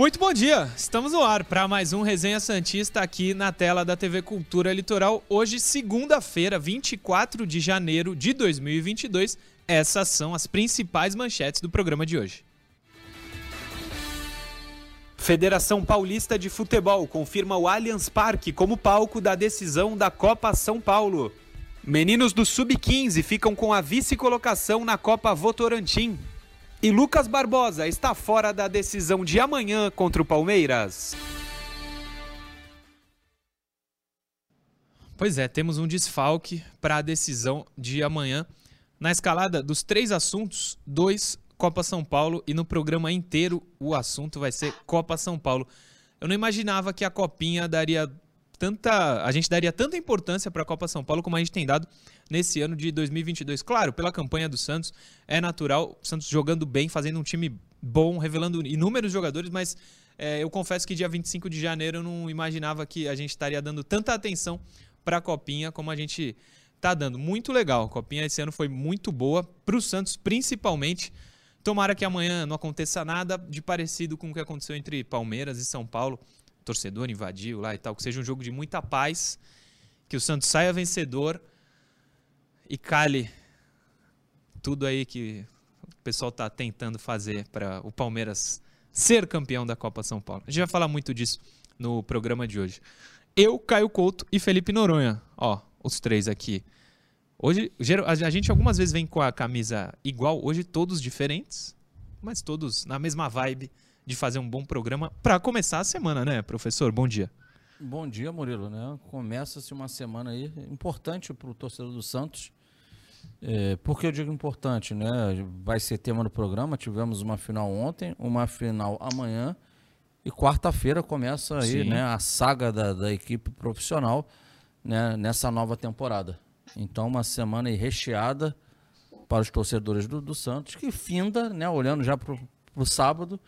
Muito bom dia, estamos no ar para mais um Resenha Santista aqui na tela da TV Cultura Litoral. Hoje, segunda-feira, 24 de janeiro de 2022. Essas são as principais manchetes do programa de hoje. Federação Paulista de Futebol confirma o Allianz Parque como palco da decisão da Copa São Paulo. Meninos do Sub-15 ficam com a vice-colocação na Copa Votorantim. E Lucas Barbosa está fora da decisão de amanhã contra o Palmeiras. Pois é, temos um desfalque para a decisão de amanhã. Na escalada dos três assuntos, dois Copa São Paulo e no programa inteiro o assunto vai ser Copa São Paulo. Eu não imaginava que a Copinha daria tanta, a gente daria tanta importância para a Copa São Paulo como a gente tem dado nesse ano de 2022. Claro, pela campanha do Santos, é natural, o Santos jogando bem, fazendo um time bom, revelando inúmeros jogadores, mas é, eu confesso que dia 25 de janeiro eu não imaginava que a gente estaria dando tanta atenção para a Copinha como a gente está dando. Muito legal, a Copinha esse ano foi muito boa, para o Santos principalmente. Tomara que amanhã não aconteça nada de parecido com o que aconteceu entre Palmeiras e São Paulo torcedor invadiu lá e tal, que seja um jogo de muita paz, que o Santos saia vencedor e cale tudo aí que o pessoal está tentando fazer para o Palmeiras ser campeão da Copa São Paulo. A gente vai falar muito disso no programa de hoje. Eu, Caio Couto e Felipe Noronha, ó, os três aqui. Hoje, a gente algumas vezes vem com a camisa igual, hoje todos diferentes, mas todos na mesma vibe de fazer um bom programa para começar a semana, né, professor? Bom dia. Bom dia, Murilo. Né? Começa-se uma semana aí importante para o torcedor do Santos. É, por que eu digo importante? Né? Vai ser tema do programa. Tivemos uma final ontem, uma final amanhã. E quarta-feira começa aí né, a saga da, da equipe profissional né, nessa nova temporada. Então, uma semana aí recheada para os torcedores do, do Santos, que finda, né, olhando já para o sábado,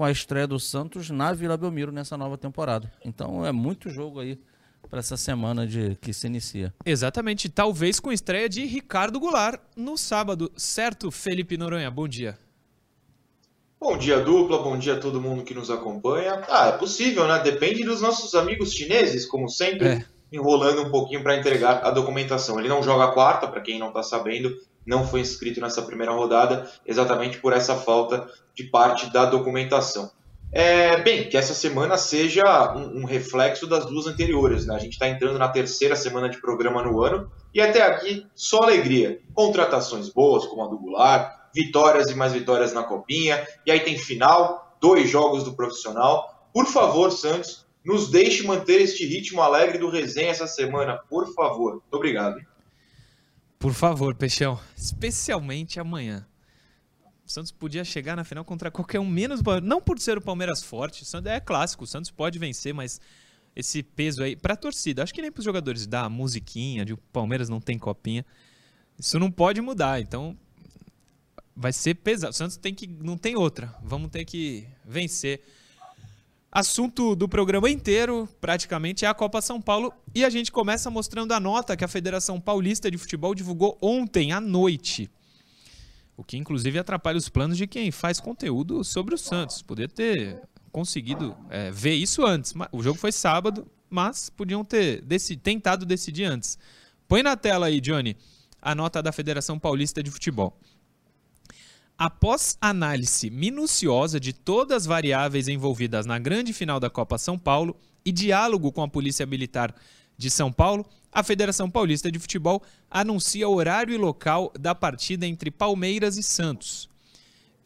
com a estreia do Santos na Vila Belmiro nessa nova temporada. Então é muito jogo aí para essa semana de que se inicia. Exatamente, talvez com estreia de Ricardo Goulart no sábado, certo, Felipe Noronha? Bom dia. Bom dia, dupla, bom dia a todo mundo que nos acompanha. Ah, é possível, né? Depende dos nossos amigos chineses, como sempre, é. enrolando um pouquinho para entregar a documentação. Ele não joga quarta, para quem não está sabendo, não foi inscrito nessa primeira rodada, exatamente por essa falta de parte da documentação. É, bem, que essa semana seja um, um reflexo das duas anteriores. Né? A gente está entrando na terceira semana de programa no ano e até aqui só alegria. Contratações boas, como a do Goulart, vitórias e mais vitórias na Copinha, e aí tem final, dois jogos do profissional. Por favor, Santos, nos deixe manter este ritmo alegre do resenha essa semana, por favor. Muito obrigado. Por favor, Peixão. Especialmente amanhã. O Santos podia chegar na final contra qualquer um, menos Não por ser o Palmeiras forte. É clássico. O Santos pode vencer, mas esse peso aí. Pra torcida, acho que nem pros jogadores da musiquinha, de o Palmeiras não tem copinha. Isso não pode mudar. Então, vai ser pesado. O Santos tem que. Não tem outra. Vamos ter que vencer Assunto do programa inteiro, praticamente, é a Copa São Paulo. E a gente começa mostrando a nota que a Federação Paulista de Futebol divulgou ontem à noite. O que, inclusive, atrapalha os planos de quem faz conteúdo sobre o Santos. Poder ter conseguido é, ver isso antes. O jogo foi sábado, mas podiam ter tentado decidir antes. Põe na tela aí, Johnny, a nota da Federação Paulista de Futebol. Após análise minuciosa de todas as variáveis envolvidas na grande final da Copa São Paulo e diálogo com a Polícia Militar de São Paulo, a Federação Paulista de Futebol anuncia horário e local da partida entre Palmeiras e Santos.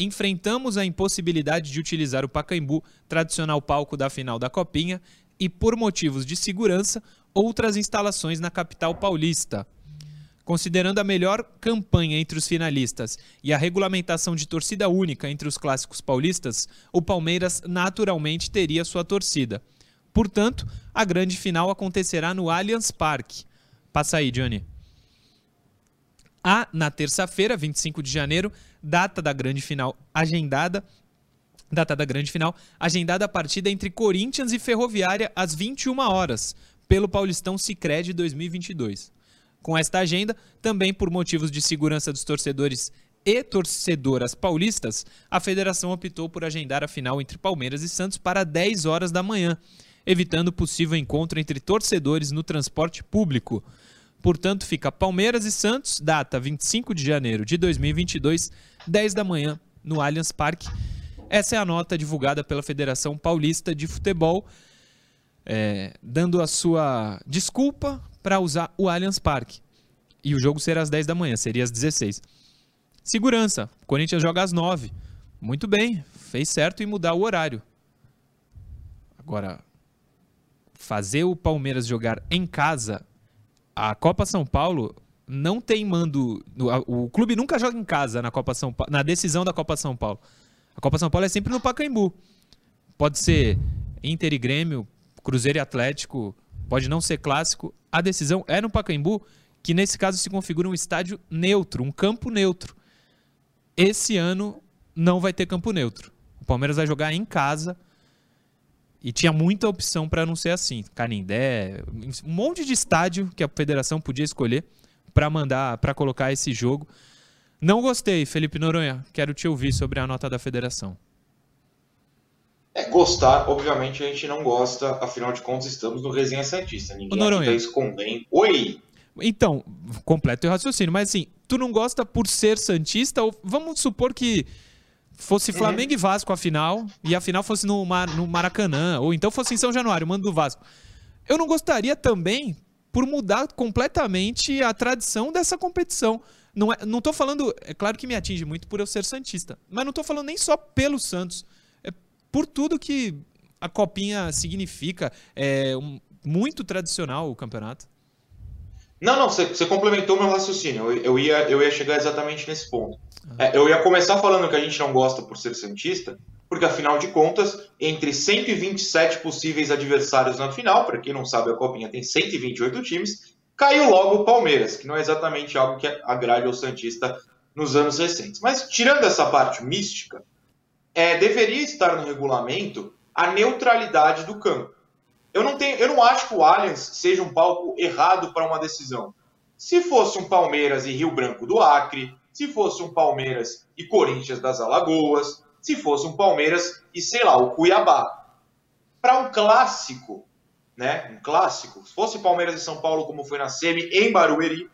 Enfrentamos a impossibilidade de utilizar o Pacaembu, tradicional palco da final da Copinha, e por motivos de segurança, outras instalações na capital paulista. Considerando a melhor campanha entre os finalistas e a regulamentação de torcida única entre os clássicos paulistas, o Palmeiras naturalmente teria sua torcida. Portanto, a grande final acontecerá no Allianz Parque. Passa aí, Johnny. Há, na terça-feira, 25 de janeiro, data da grande final agendada, data da grande final, agendada a partida entre Corinthians e Ferroviária às 21 horas, pelo Paulistão Sicredi 2022. Com esta agenda, também por motivos de segurança dos torcedores e torcedoras paulistas, a federação optou por agendar a final entre Palmeiras e Santos para 10 horas da manhã, evitando possível encontro entre torcedores no transporte público. Portanto, fica Palmeiras e Santos, data 25 de janeiro de 2022, 10 da manhã, no Allianz Parque. Essa é a nota divulgada pela Federação Paulista de Futebol, é, dando a sua desculpa para usar o Allianz Parque. E o jogo será às 10 da manhã, seria às 16. Segurança. Corinthians joga às 9. Muito bem, fez certo em mudar o horário. Agora, fazer o Palmeiras jogar em casa, a Copa São Paulo não tem mando. O clube nunca joga em casa na Copa São na decisão da Copa São Paulo. A Copa São Paulo é sempre no Pacaembu. Pode ser Inter e Grêmio, Cruzeiro e Atlético, pode não ser clássico. A decisão é no Pacaembu, que nesse caso se configura um estádio neutro, um campo neutro. Esse ano não vai ter campo neutro. O Palmeiras vai jogar em casa. E tinha muita opção para não ser assim. Canindé, um monte de estádio que a federação podia escolher para mandar, para colocar esse jogo. Não gostei, Felipe Noronha. Quero te ouvir sobre a nota da federação. É, gostar, obviamente a gente não gosta, afinal de contas estamos no Resenha Santista. Ninguém está escondendo. Oi! Então, completo o raciocínio, mas assim, tu não gosta por ser Santista? Ou vamos supor que fosse uhum. Flamengo uhum. e Vasco a final, e a final fosse no, Mar, no Maracanã, ou então fosse em São Januário, mando do Vasco. Eu não gostaria também por mudar completamente a tradição dessa competição. Não, é, não tô falando, é claro que me atinge muito por eu ser Santista, mas não tô falando nem só pelo Santos. Por tudo que a Copinha significa. É um, muito tradicional o campeonato. Não, não, você, você complementou meu raciocínio. Eu, eu, ia, eu ia chegar exatamente nesse ponto. Ah. É, eu ia começar falando que a gente não gosta por ser Santista, porque afinal de contas, entre 127 possíveis adversários na final, para quem não sabe, a Copinha tem 128 times, caiu logo o Palmeiras, que não é exatamente algo que agrade ao Santista nos anos recentes. Mas tirando essa parte mística, é, deveria estar no regulamento a neutralidade do campo. Eu não, tenho, eu não acho que o Allianz seja um palco errado para uma decisão. Se fosse um Palmeiras e Rio Branco do Acre, se fosse um Palmeiras e Corinthians das Alagoas, se fosse um Palmeiras e, sei lá, o Cuiabá. Para um clássico, né? Um clássico, se fosse Palmeiras e São Paulo, como foi na Semi, em Barueri,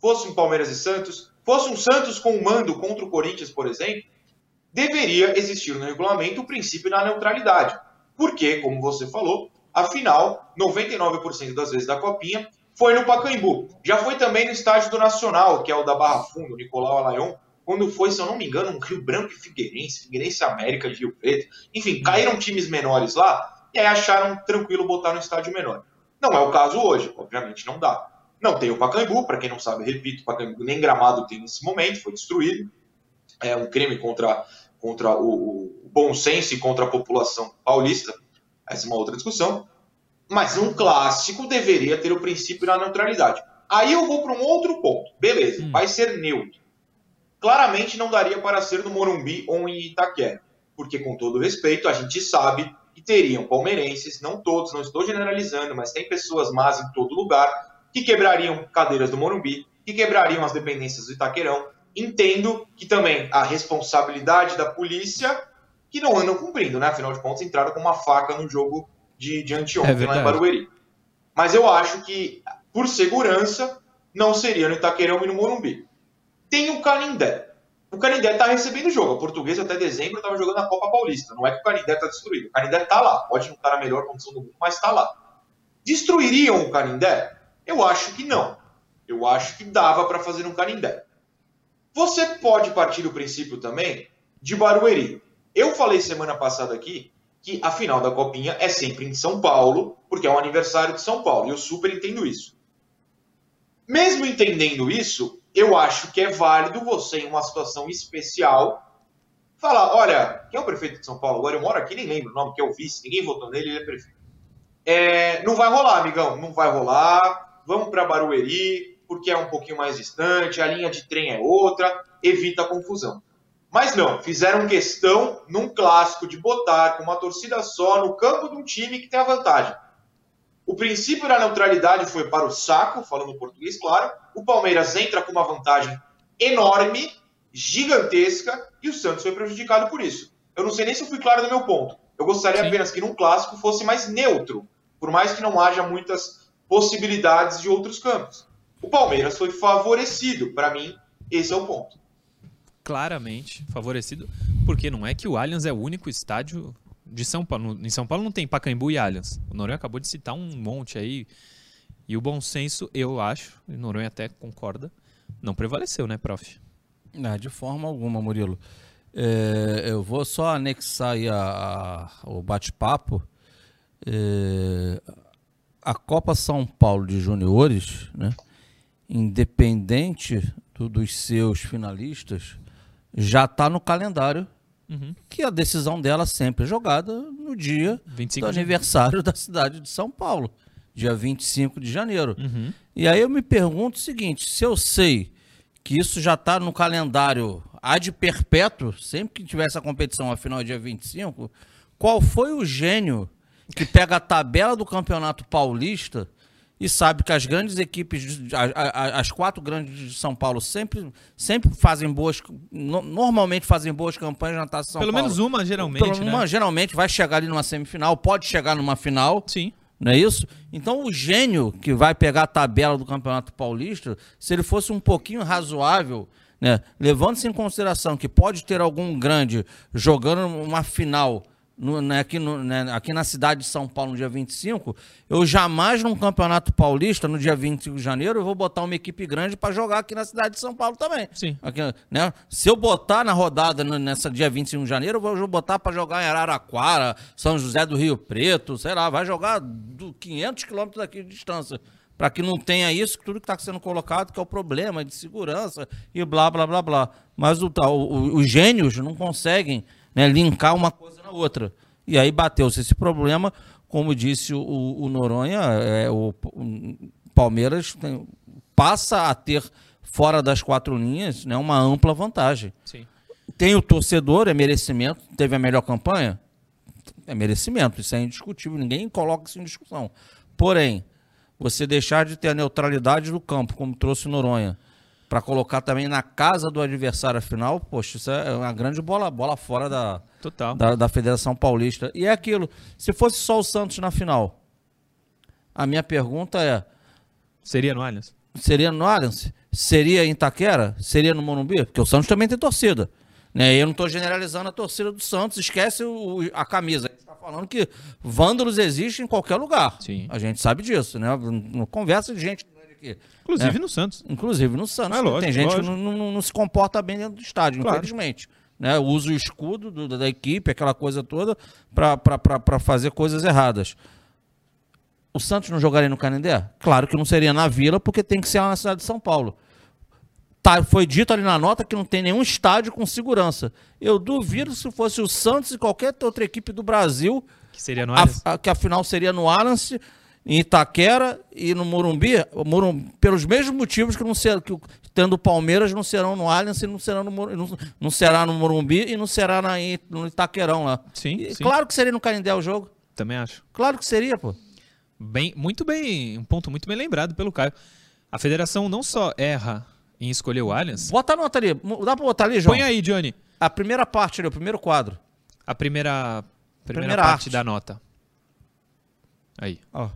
fosse um Palmeiras e Santos, fosse um Santos com mando contra o Corinthians, por exemplo, deveria existir no regulamento o princípio da neutralidade. Porque, como você falou, Afinal, 99% das vezes da Copinha foi no Pacaembu. Já foi também no estádio do Nacional, que é o da Barra Fundo, Nicolau Alayon, quando foi, se eu não me engano, um Rio Branco e Figueirense, Figueirense América de Rio Preto. Enfim, caíram times menores lá e aí acharam tranquilo botar no estádio menor. Não é o caso hoje, obviamente não dá. Não tem o Pacaembu, para quem não sabe, repito, o Pacaembu nem gramado tem nesse momento, foi destruído. É um crime contra, contra o, o bom senso e contra a população paulista. Essa é uma outra discussão. Mas um clássico deveria ter o princípio da neutralidade. Aí eu vou para um outro ponto. Beleza, hum. vai ser neutro. Claramente não daria para ser no Morumbi ou em Itaquera. Porque, com todo respeito, a gente sabe que teriam palmeirenses, não todos, não estou generalizando, mas tem pessoas más em todo lugar, que quebrariam cadeiras do Morumbi, que quebrariam as dependências do Itaquerão. Entendo que também a responsabilidade da polícia que não andam cumprindo, né? Afinal de contas, entraram com uma faca no jogo de, de anteontem é lá em Barueri. Mas eu acho que, por segurança, não seria no Itaquerão e no Morumbi. Tem o Canindé. O Canindé está recebendo o jogo. A portuguesa até dezembro estava jogando a Copa Paulista. Não é que o Canindé está destruído. O Canindé está lá. Pode não estar na melhor condição do mundo, mas está lá. Destruiriam o Canindé? Eu acho que não. Eu acho que dava para fazer um Canindé. Você pode partir do princípio também de Barueri. Eu falei semana passada aqui que a final da Copinha é sempre em São Paulo, porque é o aniversário de São Paulo, e eu super entendo isso. Mesmo entendendo isso, eu acho que é válido você, em uma situação especial, falar: olha, quem é o prefeito de São Paulo? Agora eu moro aqui, nem lembro o nome, que é o vice, ninguém votou nele, ele é prefeito. É, não vai rolar, amigão, não vai rolar. Vamos para Barueri, porque é um pouquinho mais distante, a linha de trem é outra, evita a confusão. Mas não, fizeram questão num clássico de botar com uma torcida só no campo de um time que tem a vantagem. O princípio da neutralidade foi para o saco, falando português, claro. O Palmeiras entra com uma vantagem enorme gigantesca e o Santos foi prejudicado por isso. Eu não sei nem se eu fui claro no meu ponto. Eu gostaria Sim. apenas que num clássico fosse mais neutro, por mais que não haja muitas possibilidades de outros campos. O Palmeiras foi favorecido, para mim, esse é o ponto. Claramente favorecido, porque não é que o Allianz é o único estádio de São Paulo. Em São Paulo não tem Pacaembu e Allianz. O Noronha acabou de citar um monte aí. E o bom senso, eu acho, e o Noronha até concorda, não prevaleceu, né, prof? Não, de forma alguma, Murilo. É, eu vou só anexar aí a, a, o bate-papo. É, a Copa São Paulo de Juniores, né, independente do, dos seus finalistas, já está no calendário uhum. que a decisão dela sempre é jogada no dia do aniversário da cidade de São Paulo, dia 25 de janeiro. Uhum. E aí eu me pergunto o seguinte: se eu sei que isso já está no calendário ad perpétuo, sempre que tiver essa competição, afinal é dia 25, qual foi o gênio que pega a tabela do Campeonato Paulista e sabe que as grandes equipes, as quatro grandes de São Paulo sempre, sempre fazem boas, normalmente fazem boas campanhas na Taça São Pelo Paulo. menos uma, geralmente, Pelo né? uma, geralmente vai chegar ali numa semifinal, pode chegar numa final. Sim. Não é isso? Então o gênio que vai pegar a tabela do Campeonato Paulista, se ele fosse um pouquinho razoável, né, levando-se em consideração que pode ter algum grande jogando uma final no, né, aqui, no, né, aqui na cidade de São Paulo no dia 25, eu jamais num campeonato paulista, no dia 25 de janeiro, eu vou botar uma equipe grande para jogar aqui na cidade de São Paulo também. Sim. Aqui, né? Se eu botar na rodada nessa dia 25 de janeiro, eu vou botar para jogar em Araraquara, São José do Rio Preto, sei lá, vai jogar do 500 quilômetros daqui de distância. Para que não tenha isso, tudo que está sendo colocado, que é o problema de segurança e blá, blá, blá, blá. Mas o, o, os gênios não conseguem né, linkar uma coisa outra. E aí bateu-se esse problema, como disse o, o Noronha, é, o, o Palmeiras tem, passa a ter fora das quatro linhas né, uma ampla vantagem. Sim. Tem o torcedor, é merecimento, teve a melhor campanha? É merecimento, isso é indiscutível, ninguém coloca isso em discussão. Porém, você deixar de ter a neutralidade do campo, como trouxe o Noronha, para colocar também na casa do adversário final, poxa, isso é uma grande bola, bola fora da, Total. da, da Federação Paulista. E é aquilo, se fosse só o Santos na final, a minha pergunta é... Seria no Allianz? Seria no Allianz? Seria em Itaquera? Seria no Morumbi? Porque o Santos também tem torcida. Né? Eu não estou generalizando a torcida do Santos, esquece o, a camisa. A gente está falando que vândalos existem em qualquer lugar. Sim. A gente sabe disso, né? Conversa de gente aqui. Inclusive é. no Santos. Inclusive no Santos. É, lógico, tem gente lógico. que não, não, não, se comporta bem dentro do estádio, claro. infelizmente. Né? Usa o escudo do, da equipe, aquela coisa toda, para fazer coisas erradas. O Santos não jogaria no Canindé? Claro que não seria na Vila, porque tem que ser lá na cidade de São Paulo. Tá, foi dito ali na nota que não tem nenhum estádio com segurança. Eu duvido se fosse o Santos e qualquer outra equipe do Brasil. Que seria no Allianz. A, a, que afinal seria no Allianz em Itaquera e no Morumbi, Morumbi pelos mesmos motivos que não ser, que tendo o Palmeiras não serão no Allianz e não serão no não, não será no Morumbi e não será na, no Itaquerão lá. Sim, e, sim, Claro que seria no Canindé o jogo. Também acho. Claro que seria, pô. Bem, muito bem, um ponto muito bem lembrado pelo Caio. A federação não só erra em escolher o Allianz. Bota a nota ali. Dá pra botar ali, João? Põe aí, Johnny. A primeira parte ali, o primeiro quadro. A primeira, primeira, primeira parte arte. da nota. Aí. Ó.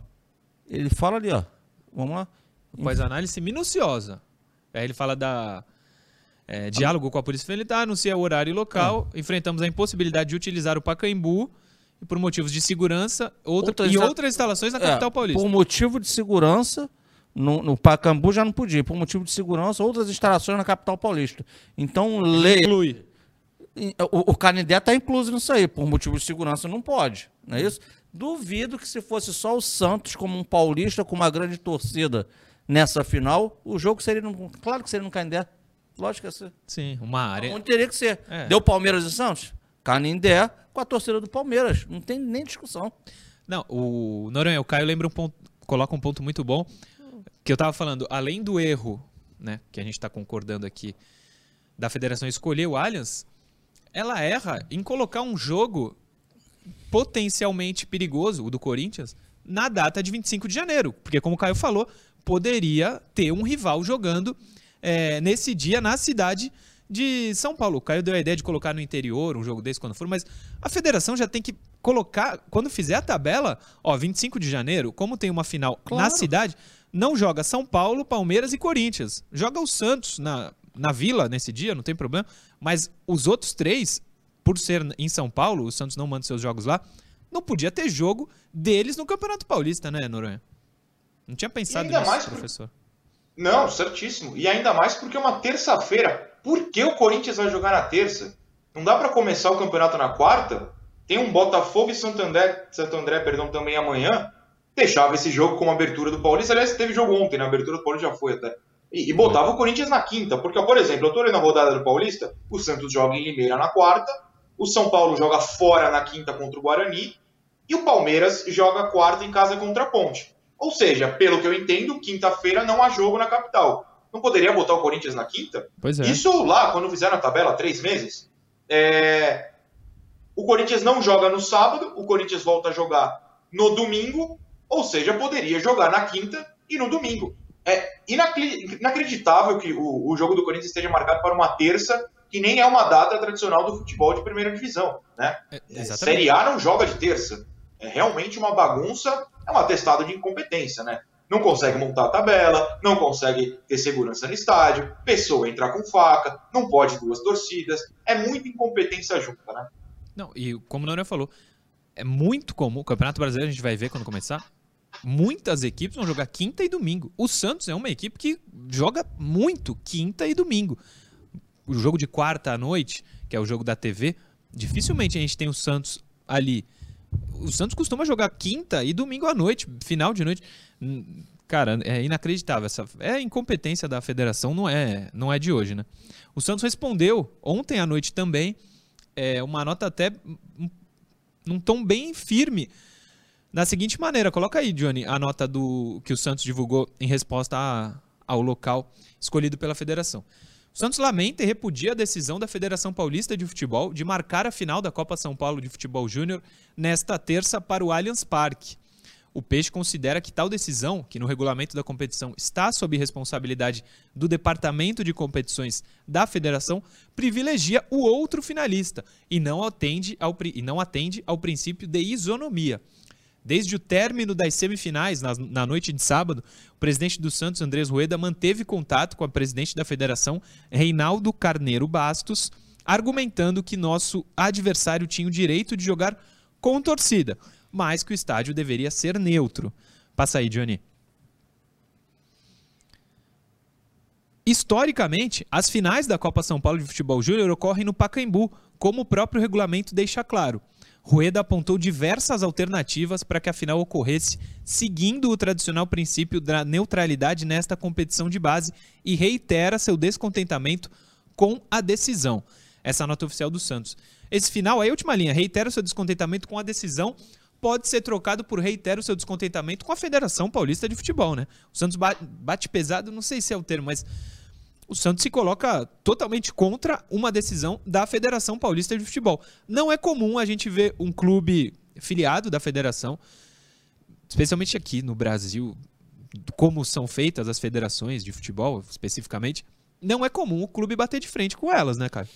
Ele fala ali, ó. Vamos lá. Faz análise minuciosa. Aí ele fala da é, diálogo com a Polícia Militar, anuncia o horário e local, é. enfrentamos a impossibilidade de utilizar o Pacaembu por motivos de segurança outra, outras, e outras instalações na é, capital paulista. Por motivo de segurança, no, no Pacaembu já não podia. Por motivo de segurança, outras instalações na capital paulista. Então, lei... Inclui. O, o Canindé está incluso nisso aí. Por motivo de segurança, não pode. Não é isso? Duvido que se fosse só o Santos como um paulista com uma grande torcida nessa final, o jogo seria no, claro que seria no Canindé. Lógico que ser. Sim, uma área. Onde teria que ser. É. Deu Palmeiras e Santos? Canindé com a torcida do Palmeiras. Não tem nem discussão. Não, o Noronha, o Caio lembra um ponto, coloca um ponto muito bom, que eu estava falando, além do erro, né, que a gente está concordando aqui, da federação escolher o Allianz, ela erra em colocar um jogo potencialmente perigoso, o do Corinthians, na data de 25 de janeiro. Porque, como o Caio falou, poderia ter um rival jogando é, nesse dia na cidade de São Paulo. O Caio deu a ideia de colocar no interior um jogo desse quando for, mas a federação já tem que colocar, quando fizer a tabela, ó, 25 de janeiro, como tem uma final claro. na cidade, não joga São Paulo, Palmeiras e Corinthians. Joga o Santos na, na Vila nesse dia, não tem problema, mas os outros três, por ser em São Paulo, o Santos não manda seus jogos lá, não podia ter jogo deles no Campeonato Paulista, né, Noronha? Não tinha pensado nisso, mais professor. Por... Não, certíssimo. E ainda mais porque é uma terça-feira. Por que o Corinthians vai jogar na terça? Não dá para começar o campeonato na quarta? Tem um Botafogo e Santo André, Santo André perdão, também amanhã. Deixava esse jogo como abertura do Paulista. Aliás, teve jogo ontem, na abertura do Paulista já foi até. E, e botava o Corinthians na quinta. Porque, por exemplo, eu tô olhando a rodada do Paulista, o Santos joga em Limeira na quarta, o São Paulo joga fora na quinta contra o Guarani, e o Palmeiras joga quarta em casa contra a Ponte. Ou seja, pelo que eu entendo, quinta-feira não há jogo na capital. Não poderia botar o Corinthians na quinta? Pois é. Isso lá, quando fizeram a tabela, três meses. É... O Corinthians não joga no sábado, o Corinthians volta a jogar no domingo, ou seja, poderia jogar na quinta e no domingo. É inacreditável que o, o jogo do Corinthians esteja marcado para uma terça, que nem é uma data tradicional do futebol de primeira divisão. Né? É, é Série A não joga de terça. É realmente uma bagunça é um atestado de incompetência, né? Não consegue montar a tabela, não consegue ter segurança no estádio, pessoa entrar com faca, não pode duas torcidas. É muita incompetência junta, né? Não, e como o Noronha falou, é muito comum, o Campeonato Brasileiro a gente vai ver quando começar, muitas equipes vão jogar quinta e domingo. O Santos é uma equipe que joga muito quinta e domingo. O jogo de quarta à noite, que é o jogo da TV, dificilmente a gente tem o Santos ali o Santos costuma jogar quinta e domingo à noite, final de noite. Cara, é inacreditável. Essa, é a incompetência da federação, não é, não é de hoje, né? O Santos respondeu ontem à noite também, é, uma nota até num tom bem firme. Da seguinte maneira, coloca aí, Johnny, a nota do que o Santos divulgou em resposta a, ao local escolhido pela federação. Santos lamenta e repudia a decisão da Federação Paulista de Futebol de marcar a final da Copa São Paulo de Futebol Júnior nesta terça para o Allianz Parque. O Peixe considera que tal decisão, que no regulamento da competição está sob responsabilidade do Departamento de Competições da Federação, privilegia o outro finalista e não atende ao, e não atende ao princípio de isonomia. Desde o término das semifinais, na, na, noite de sábado, o presidente do Santos, Andrés Rueda, manteve contato com a presidente da federação, Reinaldo Carneiro Bastos, argumentando que nosso adversário tinha o direito de jogar com torcida, mas que o estádio deveria ser neutro. Passa aí, Johnny. Historicamente, as finais da Copa São Paulo de Futebol Júnior ocorrem no Pacaembu, como o próprio regulamento deixa claro. Rueda apontou diversas alternativas para que a final ocorresse, seguindo o tradicional princípio da neutralidade nesta competição de base e reitera seu descontentamento com a decisão. Essa nota oficial do Santos. Esse final, aí, última linha, reitera seu descontentamento com a decisão, pode ser trocado por reitera seu descontentamento com a Federação Paulista de Futebol, né? O Santos bate pesado, não sei se é o termo, mas o Santos se coloca totalmente contra uma decisão da Federação Paulista de Futebol. Não é comum a gente ver um clube filiado da federação, especialmente aqui no Brasil, como são feitas as federações de futebol, especificamente, não é comum o clube bater de frente com elas, né, cara?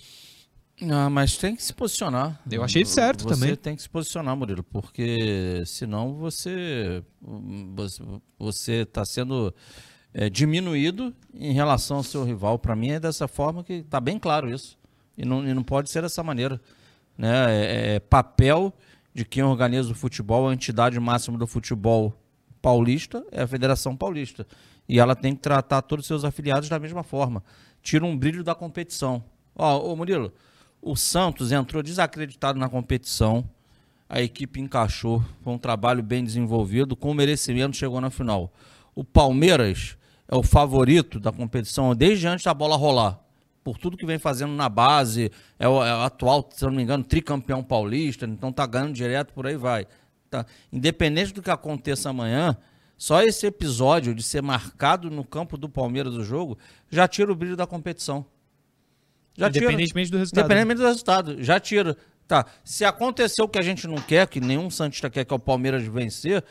Não, mas tem que se posicionar. Eu achei certo você também. Você tem que se posicionar, Murilo, porque senão você você está sendo é, diminuído em relação ao seu rival. Para mim é dessa forma que está bem claro isso. E não, e não pode ser dessa maneira. Né? É, é, papel de quem organiza o futebol, a entidade máxima do futebol paulista é a Federação Paulista. E ela tem que tratar todos os seus afiliados da mesma forma. Tira um brilho da competição. Ó, ô Murilo, o Santos entrou desacreditado na competição. A equipe encaixou. Foi um trabalho bem desenvolvido. Com merecimento, chegou na final. O Palmeiras é o favorito da competição desde antes da bola rolar. Por tudo que vem fazendo na base, é o, é o atual, se não me engano, tricampeão paulista, então tá ganhando direto, por aí vai. Tá. Independente do que aconteça amanhã, só esse episódio de ser marcado no campo do Palmeiras do jogo já tira o brilho da competição. Já Independentemente tira. do resultado. Independentemente do resultado, já tira. Tá. Se aconteceu o que a gente não quer, que nenhum Santista quer que é o Palmeiras vencer,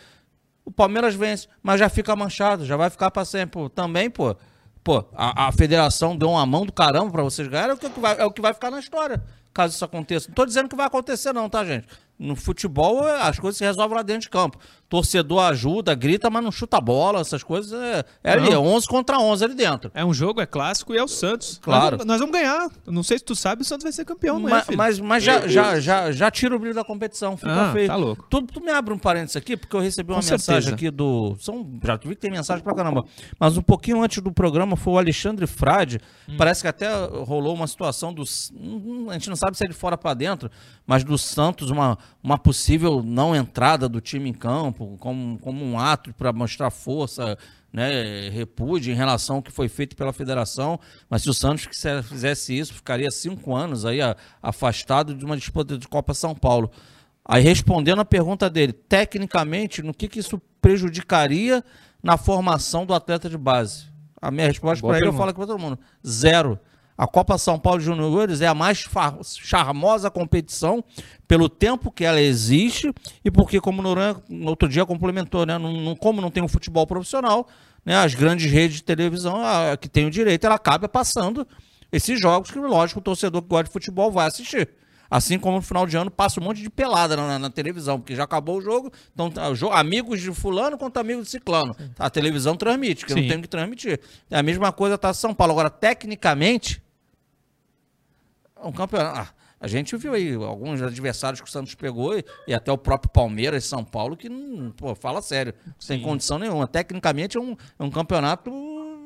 o Palmeiras vence, mas já fica manchado, já vai ficar para sempre. Também, pô, pô, a, a federação deu uma mão do caramba para vocês ganharem, é o, que vai, é o que vai ficar na história, caso isso aconteça. Não tô dizendo que vai acontecer não, tá, gente? No futebol, as coisas se resolvem lá dentro de campo. Torcedor ajuda, grita, mas não chuta a bola, essas coisas. É, é ali, é 11 contra 11 ali dentro. É um jogo, é clássico e é o Santos. Claro. Nós vamos, nós vamos ganhar. Não sei se tu sabe, o Santos vai ser campeão, não Mas, mas, mas já, já, já, já tira o brilho da competição, fica Ah, feio. tá louco. Tu, tu me abre um parênteses aqui, porque eu recebi uma Com mensagem certeza. aqui do. São, já vi que tem mensagem pra caramba. Mas um pouquinho antes do programa foi o Alexandre Frade. Hum. Parece que até rolou uma situação dos. hum, A gente não sabe se é de fora pra dentro, mas do Santos, uma, uma possível não entrada do time em campo, como, como um ato para mostrar força. Né, repúdio em relação ao que foi feito pela federação, mas se o Santos fizesse isso, ficaria cinco anos aí afastado de uma disputa de Copa São Paulo. Aí respondendo a pergunta dele, tecnicamente, no que, que isso prejudicaria na formação do atleta de base? A minha resposta para ele, eu falo aqui para todo mundo, zero. A Copa São Paulo de Juniores é a mais charmosa competição pelo tempo que ela existe e porque, como o Noran no outro dia complementou, né? Não, não- como não tem um futebol profissional, né? as grandes redes de televisão a, que tem o direito, ela acaba passando esses jogos que, lógico, o torcedor que gosta de futebol vai assistir. Assim como no final de ano passa um monte de pelada na, na televisão, porque já acabou o jogo. Então, tá, jo- amigos de fulano contra amigos de ciclano. A televisão transmite, que eu não tenho que transmitir. É a mesma coisa tá São Paulo. Agora, tecnicamente, um campeonato. ah, a gente viu aí alguns adversários que o Santos pegou e, e até o próprio Palmeiras, São Paulo, que não, pô, fala sério, sem condição nenhuma. Tecnicamente é um, é um campeonato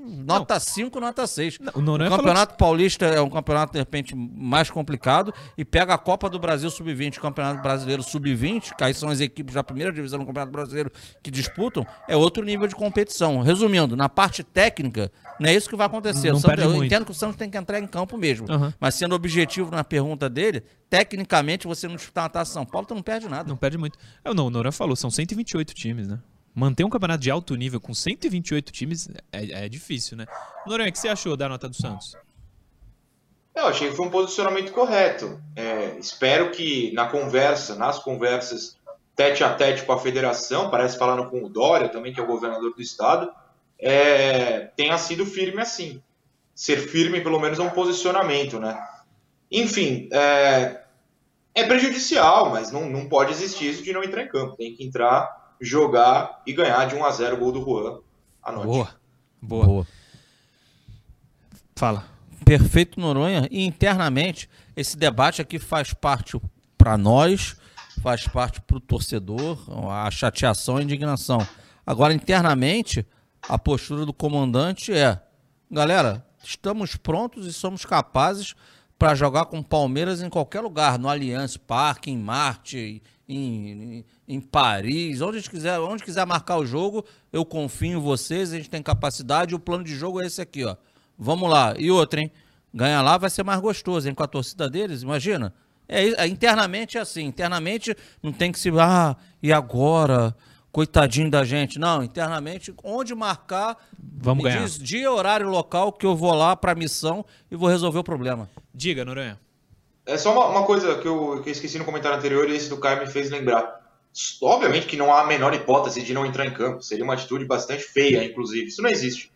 nota 5, nota 6. o Noronha O falou campeonato paulista é um campeonato, de repente, mais complicado e pega a Copa do Brasil Sub-20, o Campeonato Brasileiro Sub-20, que aí são as equipes da primeira divisão do Campeonato Brasileiro que disputam, é outro nível de competição. Resumindo, na parte técnica, não é isso que vai acontecer. Não Santos- eu muito. entendo que o Santos tem que entrar em campo mesmo. Aham. Mas sendo objetivo na pergunta dele, tecnicamente você não disputar uma taça São Paulo, tu não perde nada. Não perde muito. É, não, o Noran falou, são 128 times, né? Manter um campeonato de alto nível com 128 times é, é difícil, né? Noran, o que você achou da nota do Santos? Eu achei que foi um posicionamento correto. É, espero que na conversa, nas conversas tete a tete com a federação, parece falando com o Dória também, que é o governador do estado, é, tenha sido firme assim. Ser firme, pelo menos, é um posicionamento, né? Enfim, é, é prejudicial, mas não, não pode existir isso de não entrar em campo. Tem que entrar, jogar e ganhar de 1 a 0 o gol do Juan à noite. Boa. Boa. Fala. Perfeito, Noronha. E internamente, esse debate aqui faz parte para nós, faz parte para o torcedor, a chateação e a indignação. Agora, internamente, a postura do comandante é: galera, estamos prontos e somos capazes para jogar com o Palmeiras em qualquer lugar, no Allianz Parque, em Marte, em, em, Paris, onde a gente quiser, onde quiser marcar o jogo, eu confio em vocês, a gente tem capacidade, o plano de jogo é esse aqui, ó. Vamos lá. E outra, hein? Ganhar lá vai ser mais gostoso, hein? Com a torcida deles, imagina. É, é, internamente é assim. Internamente não tem que se. Ah, e agora? Coitadinho da gente. Não, internamente, onde marcar. Vamos me ganhar. diz dia, horário, local que eu vou lá pra missão e vou resolver o problema. Diga, Noronha. É só uma, uma coisa que eu, que eu esqueci no comentário anterior e esse do Caio me fez lembrar. Obviamente que não há a menor hipótese de não entrar em campo. Seria uma atitude bastante feia, inclusive. Isso não existe.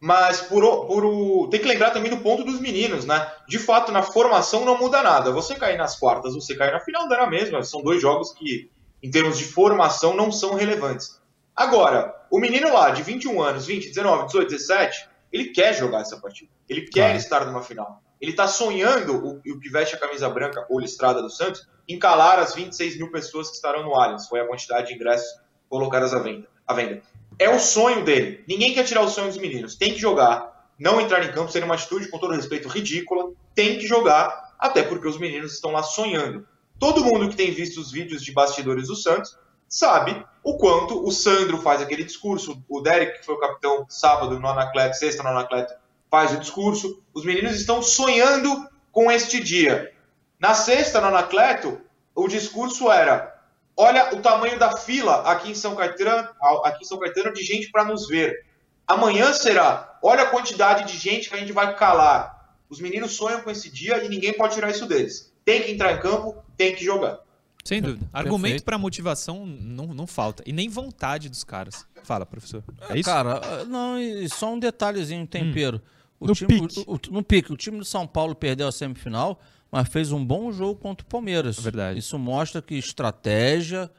Mas por, por o- tem que lembrar também do ponto dos meninos, né? De fato, na formação não muda nada. Você cair nas quartas, você cair na final, dá na mesma. São dois jogos que, em termos de formação, não são relevantes. Agora, o menino lá, de 21 anos, 20, 19, 18, 17, ele quer jogar essa partida. Ele quer Claro. estar numa final. Ele tá sonhando, o, o que veste a camisa branca ou listrada do Santos, em calar as 26 mil pessoas que estarão no Allianz. Foi a quantidade de ingressos colocadas à venda. À venda. É o sonho dele. Ninguém quer tirar o sonho dos meninos. Tem que jogar. Não entrar em campo seria uma atitude, com todo respeito, ridícula. Tem que jogar, até porque os meninos estão lá sonhando. Todo mundo que tem visto os vídeos de bastidores do Santos sabe o quanto o Sandro faz aquele discurso, o Derek, que foi o capitão sábado no Anacleto, sexta no Anacleto, faz o discurso. Os meninos estão sonhando com este dia. Na sexta no Anacleto, o discurso era: olha o tamanho da fila aqui em São Caetano, aqui em São Caetano de gente para nos ver. Amanhã será: olha a quantidade de gente que a gente vai calar. Os meninos sonham com esse dia e ninguém pode tirar isso deles. Tem que entrar em campo, tem que jogar. Sem dúvida. Argumento para motivação não, não falta. E nem vontade dos caras. Fala, professor. É isso? Cara, ah, não, e só um detalhezinho, tempero. O No time, pique. O, o- no pique. O time do São Paulo perdeu a semifinal, mas fez um bom jogo contra o Palmeiras. Verdade. Isso mostra que estratégia,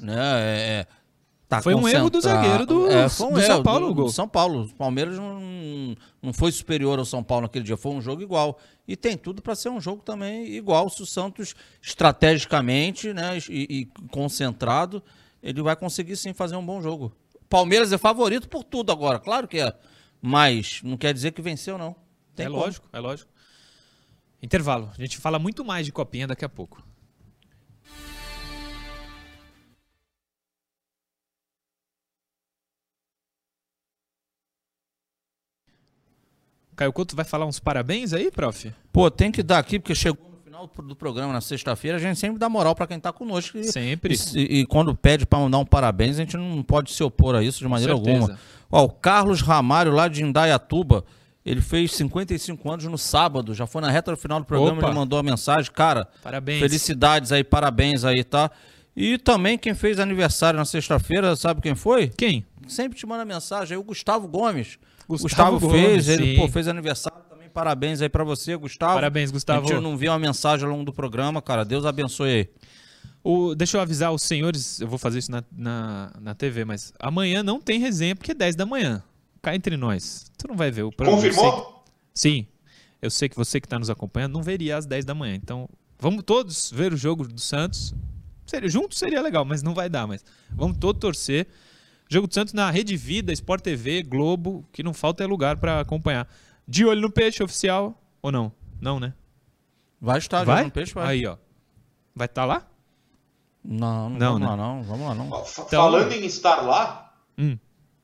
né? É, tá Foi um erro do zagueiro do- é, um do São Paulo, do, gol. do São Paulo. O Palmeiras não, não foi superior ao São Paulo naquele dia. Foi um jogo igual. E tem tudo para ser um jogo também igual. Se o Santos, estrategicamente né, e, e concentrado, ele vai conseguir sim fazer um bom jogo. Palmeiras é favorito por tudo agora, claro que é. Mas não quer dizer que venceu, não. Tem é como. lógico, é lógico. Intervalo. A gente fala muito mais de copinha daqui a pouco. Caio Couto vai falar uns parabéns aí, prof? Pô, tem que dar aqui, porque chegou final do programa na sexta-feira, a gente sempre dá moral para quem tá conosco. E, Sempre. E, e quando pede para mandar um parabéns, a gente não pode se opor a isso de maneira alguma. Ó, o Carlos Ramário, lá de Indaiatuba, ele fez 55 anos no sábado, já foi na reta do final do programa, Opa. ele mandou a mensagem. Cara, Parabéns. felicidades aí, parabéns aí, tá? E também quem fez aniversário na sexta-feira, sabe quem foi? Quem? Sempre te manda mensagem aí, o Gustavo Gomes. Gustavo Gustavo, Gomes, fez, ele sim. pô, fez aniversário. Parabéns aí pra você, Gustavo. Parabéns, Gustavo. A gente não viu uma mensagem ao longo do programa, cara. Deus abençoe aí. O, deixa eu avisar os senhores, eu vou fazer isso na, na, na TV, mas amanhã não tem resenha porque é 10 da manhã. Cá entre nós. Tu não vai ver o programa. eu sei que- Confirmou? Sim. Eu sei que você que está nos acompanhando não veria às 10 da manhã. Então, vamos todos ver o jogo do Santos. Seria, junto seria legal, mas não vai dar. Mas vamos todos torcer. Jogo do Santos na Rede Vida, Sport TV, Globo, que não falta é lugar para acompanhar. De olho no peixe oficial ou não? Não, né? Vai estar vai? jogando peixe, vai. Aí, ó. Vai estar lá? Não, não, Não, vamos né? lá não, vamos lá não. Então- Falando em estar lá, Hum.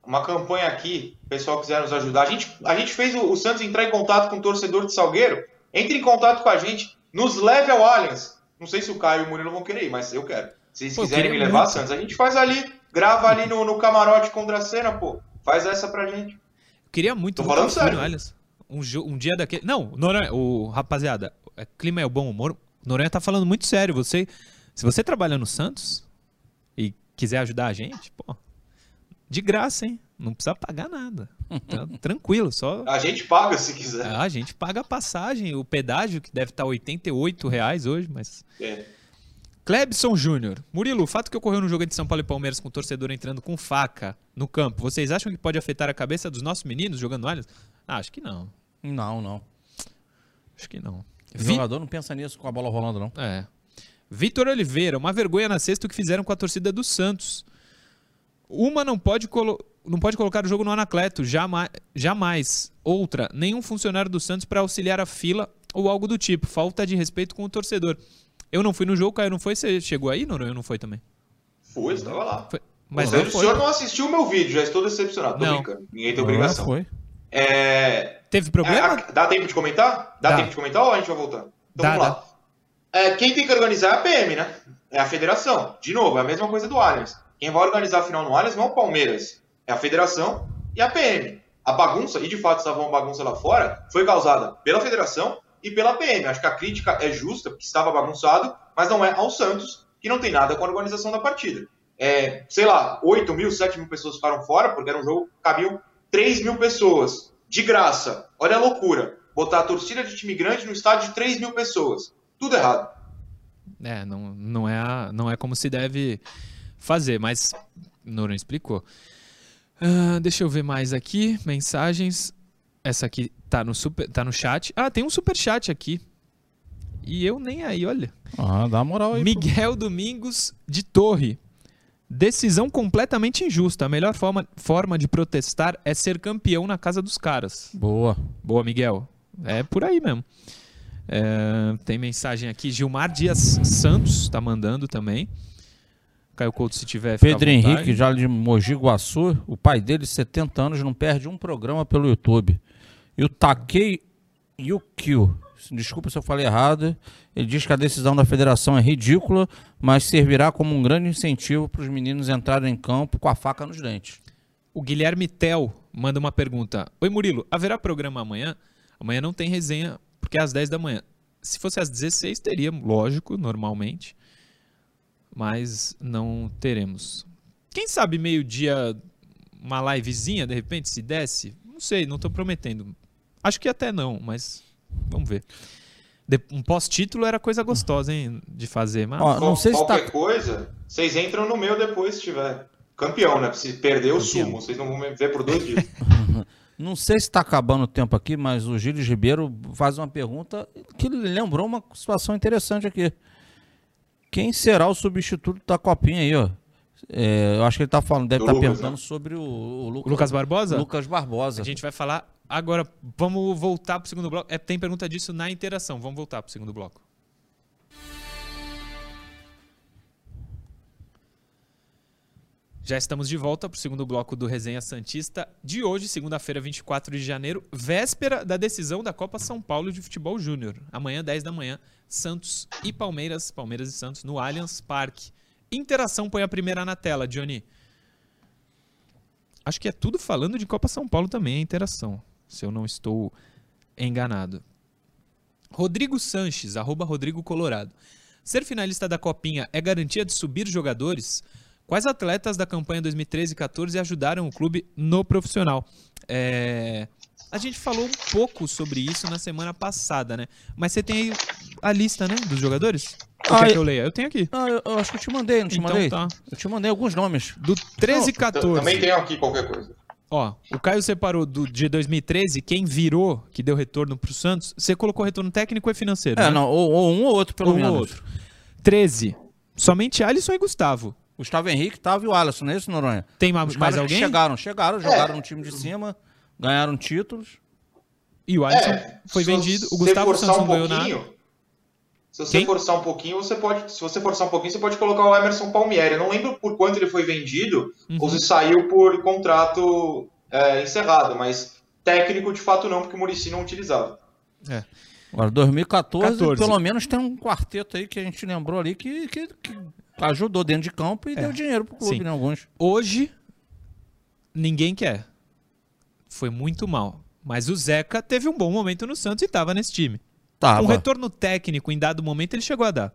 uma campanha aqui, o pessoal quiser nos ajudar. A gente, a gente fez o, o Santos entrar em contato com o torcedor de Salgueiro. Entre em contato com a gente, nos leve ao Allianz. Não sei se o Caio e o Murilo vão querer ir, mas eu quero. Se eles Pô, quiserem me levar, muito. Santos, a gente faz ali, grava ali no, no camarote com o Dracena, pô. Faz essa pra gente. Eu queria muito Tô falando sério. Allianz. Um, um dia daquele. Não, Noronha, o rapaziada, é, clima é o bom humor. Noronha tá falando muito sério. Você, se você trabalha no Santos e quiser ajudar a gente, pô, de graça, hein? Não precisa pagar nada. Tá tranquilo, só A gente paga se quiser. a gente paga a passagem, o pedágio que deve estar 88 reais hoje, mas É. Clebson Júnior. Murilo, o fato que ocorreu no jogo entre São Paulo e Palmeiras com o torcedor entrando com faca no campo, vocês acham que pode afetar a cabeça dos nossos meninos jogando Allianz? Ah, acho que não. Não, não. Acho que não. O Vi- jogador não pensa nisso com a bola rolando, não. É. Vitor Oliveira, uma vergonha na sexta o que fizeram com a torcida do Santos. Uma não pode, colo- não pode colocar o jogo no Anacleto, jamais. jamais. Outra, nenhum funcionário do Santos para auxiliar a fila ou algo do tipo. Falta de respeito com o torcedor. Eu não fui no jogo, Caio não foi? Você chegou aí, Noronha? Não foi também? Foi, você tava lá. Foi. Mas o não senhor foi. não assistiu o meu vídeo, já estou decepcionado. Tô Não. brincando. Ninguém tem obrigação. foi. É, Teve problema? É, dá tempo de comentar? Dá, Dá. tempo de comentar ou a gente vai voltar? Então Dá, vamos lá. É, quem tem que organizar é a PM, né? É a federação. De novo, é a mesma coisa do Allianz. Quem vai organizar a final no Allianz não é o Palmeiras. É a federação e a PM. A bagunça, e de fato estava uma bagunça lá fora, foi causada pela federação e pela PM. Acho que a crítica é justa, porque estava bagunçado, mas não é ao Santos, que não tem nada com a organização da partida. É, sei lá, 8 mil, 7 mil pessoas ficaram fora, porque era um jogo que cabiam 3 mil pessoas. De graça. Olha a loucura. Botar a torcida de time grande no estádio de 3 mil pessoas. Tudo errado. É, não, não, é a- não é como se deve fazer, mas Noronha explicou. Ah, deixa eu ver mais aqui, mensagens. Essa aqui tá no, super, tá no chat. Ah, tem um super chat aqui. E eu nem aí, olha. Ah, dá moral aí. pô. Miguel Domingos de Torre. Decisão completamente injusta. A melhor forma, forma de protestar é ser campeão na casa dos caras. Boa. Boa, Miguel. É por aí mesmo. É, tem mensagem aqui. Gilmar Dias Santos tá mandando também. Caio Couto, se tiver. Pedro. Henrique, já de Mogi Guaçu, o pai dele, 70 anos, não perde um programa pelo YouTube. E o Takei Yukio, desculpa se eu falei errado, ele diz que a decisão da federação é ridícula, mas servirá como um grande incentivo para os meninos entrarem em campo com a faca nos dentes. O Guilherme Tel manda uma pergunta. Oi, Murilo, haverá programa amanhã? Amanhã não tem resenha, porque é às 10 da manhã. Se fosse às 16, teria, lógico, normalmente. mas não teremos. Quem sabe meio-dia uma livezinha, de repente, se desse? Não sei, não estou prometendo. Acho que até não, mas vamos ver. Um pós-título era coisa gostosa, hein, de fazer. Mas... Ó, não sei se tá... Qualquer coisa, vocês entram no meu depois se tiver. Campeão, né? Se perder, eu sumo. Vocês não vão me ver por dois dias. Não sei se está acabando o tempo aqui, mas o Gilles Ribeiro faz uma pergunta que lembrou uma situação interessante aqui. Quem será o substituto da Copinha aí, ó? É, eu acho que ele tá falando, deve estar tá perguntando né? sobre o, o Lucas, Lucas, Barbosa? Lucas Barbosa. A gente vai falar agora. Vamos voltar para o segundo bloco. É, tem pergunta disso na interação. Vamos voltar para o segundo bloco. Já estamos de volta para o segundo bloco do Resenha Santista de hoje, segunda-feira, 24 de janeiro, véspera da decisão da Copa São Paulo de Futebol Júnior. Amanhã, 10 da manhã, Santos e Palmeiras, Palmeiras e Santos, no Allianz Parque. Interação põe a primeira na tela, Johnny. Acho que é tudo falando de Copa São Paulo também, a interação, se eu não estou enganado. Rodrigo Sanches, arroba Rodrigo Colorado. Ser finalista da Copinha é garantia de subir jogadores? Quais atletas da campanha 2013 e 14 ajudaram o clube no profissional? É... A gente falou um pouco sobre isso na semana passada, né? Mas você tem aí a lista, né, dos jogadores? Ou ah, quer que eu leia? Eu tenho aqui. Ah, eu, eu acho que eu te mandei, não te então, mandei? Tá. Eu te mandei alguns nomes. Do 13 e 14. Também tenho aqui qualquer coisa. Ó, o Caio separou do de 2013, quem virou, que deu retorno pro Santos, você colocou retorno técnico e financeiro, É, né? não, ou, ou, um ou outro, pelo ou menos. Um ou outro. 13, somente Alisson e Gustavo. Gustavo Henrique, Tava e o Alisson, não é isso, Noronha? Tem mais, mais alguém? chegaram, chegaram, jogaram é. no time de cima, ganharam títulos. E o Alisson é, foi vendido, o Gustavo Santos não um ganhou nada. Se você Quem? forçar um pouquinho, você pode. Se você forçar um pouquinho, você pode colocar o Emerson Palmieri. Eu não lembro por quanto ele foi vendido uhum. ou se saiu por contrato é, encerrado, mas técnico de fato não, porque o Murici não utilizava. É. Agora, 2014, 14. pelo menos tem um quarteto aí que a gente lembrou ali que, que, que ajudou dentro de campo e é. deu dinheiro pro clube, Sim. né? Alguns. Hoje, ninguém quer. Foi muito mal. Mas o Zeca teve um bom momento no Santos e estava nesse time. Tava. Um retorno técnico em dado momento ele chegou a dar.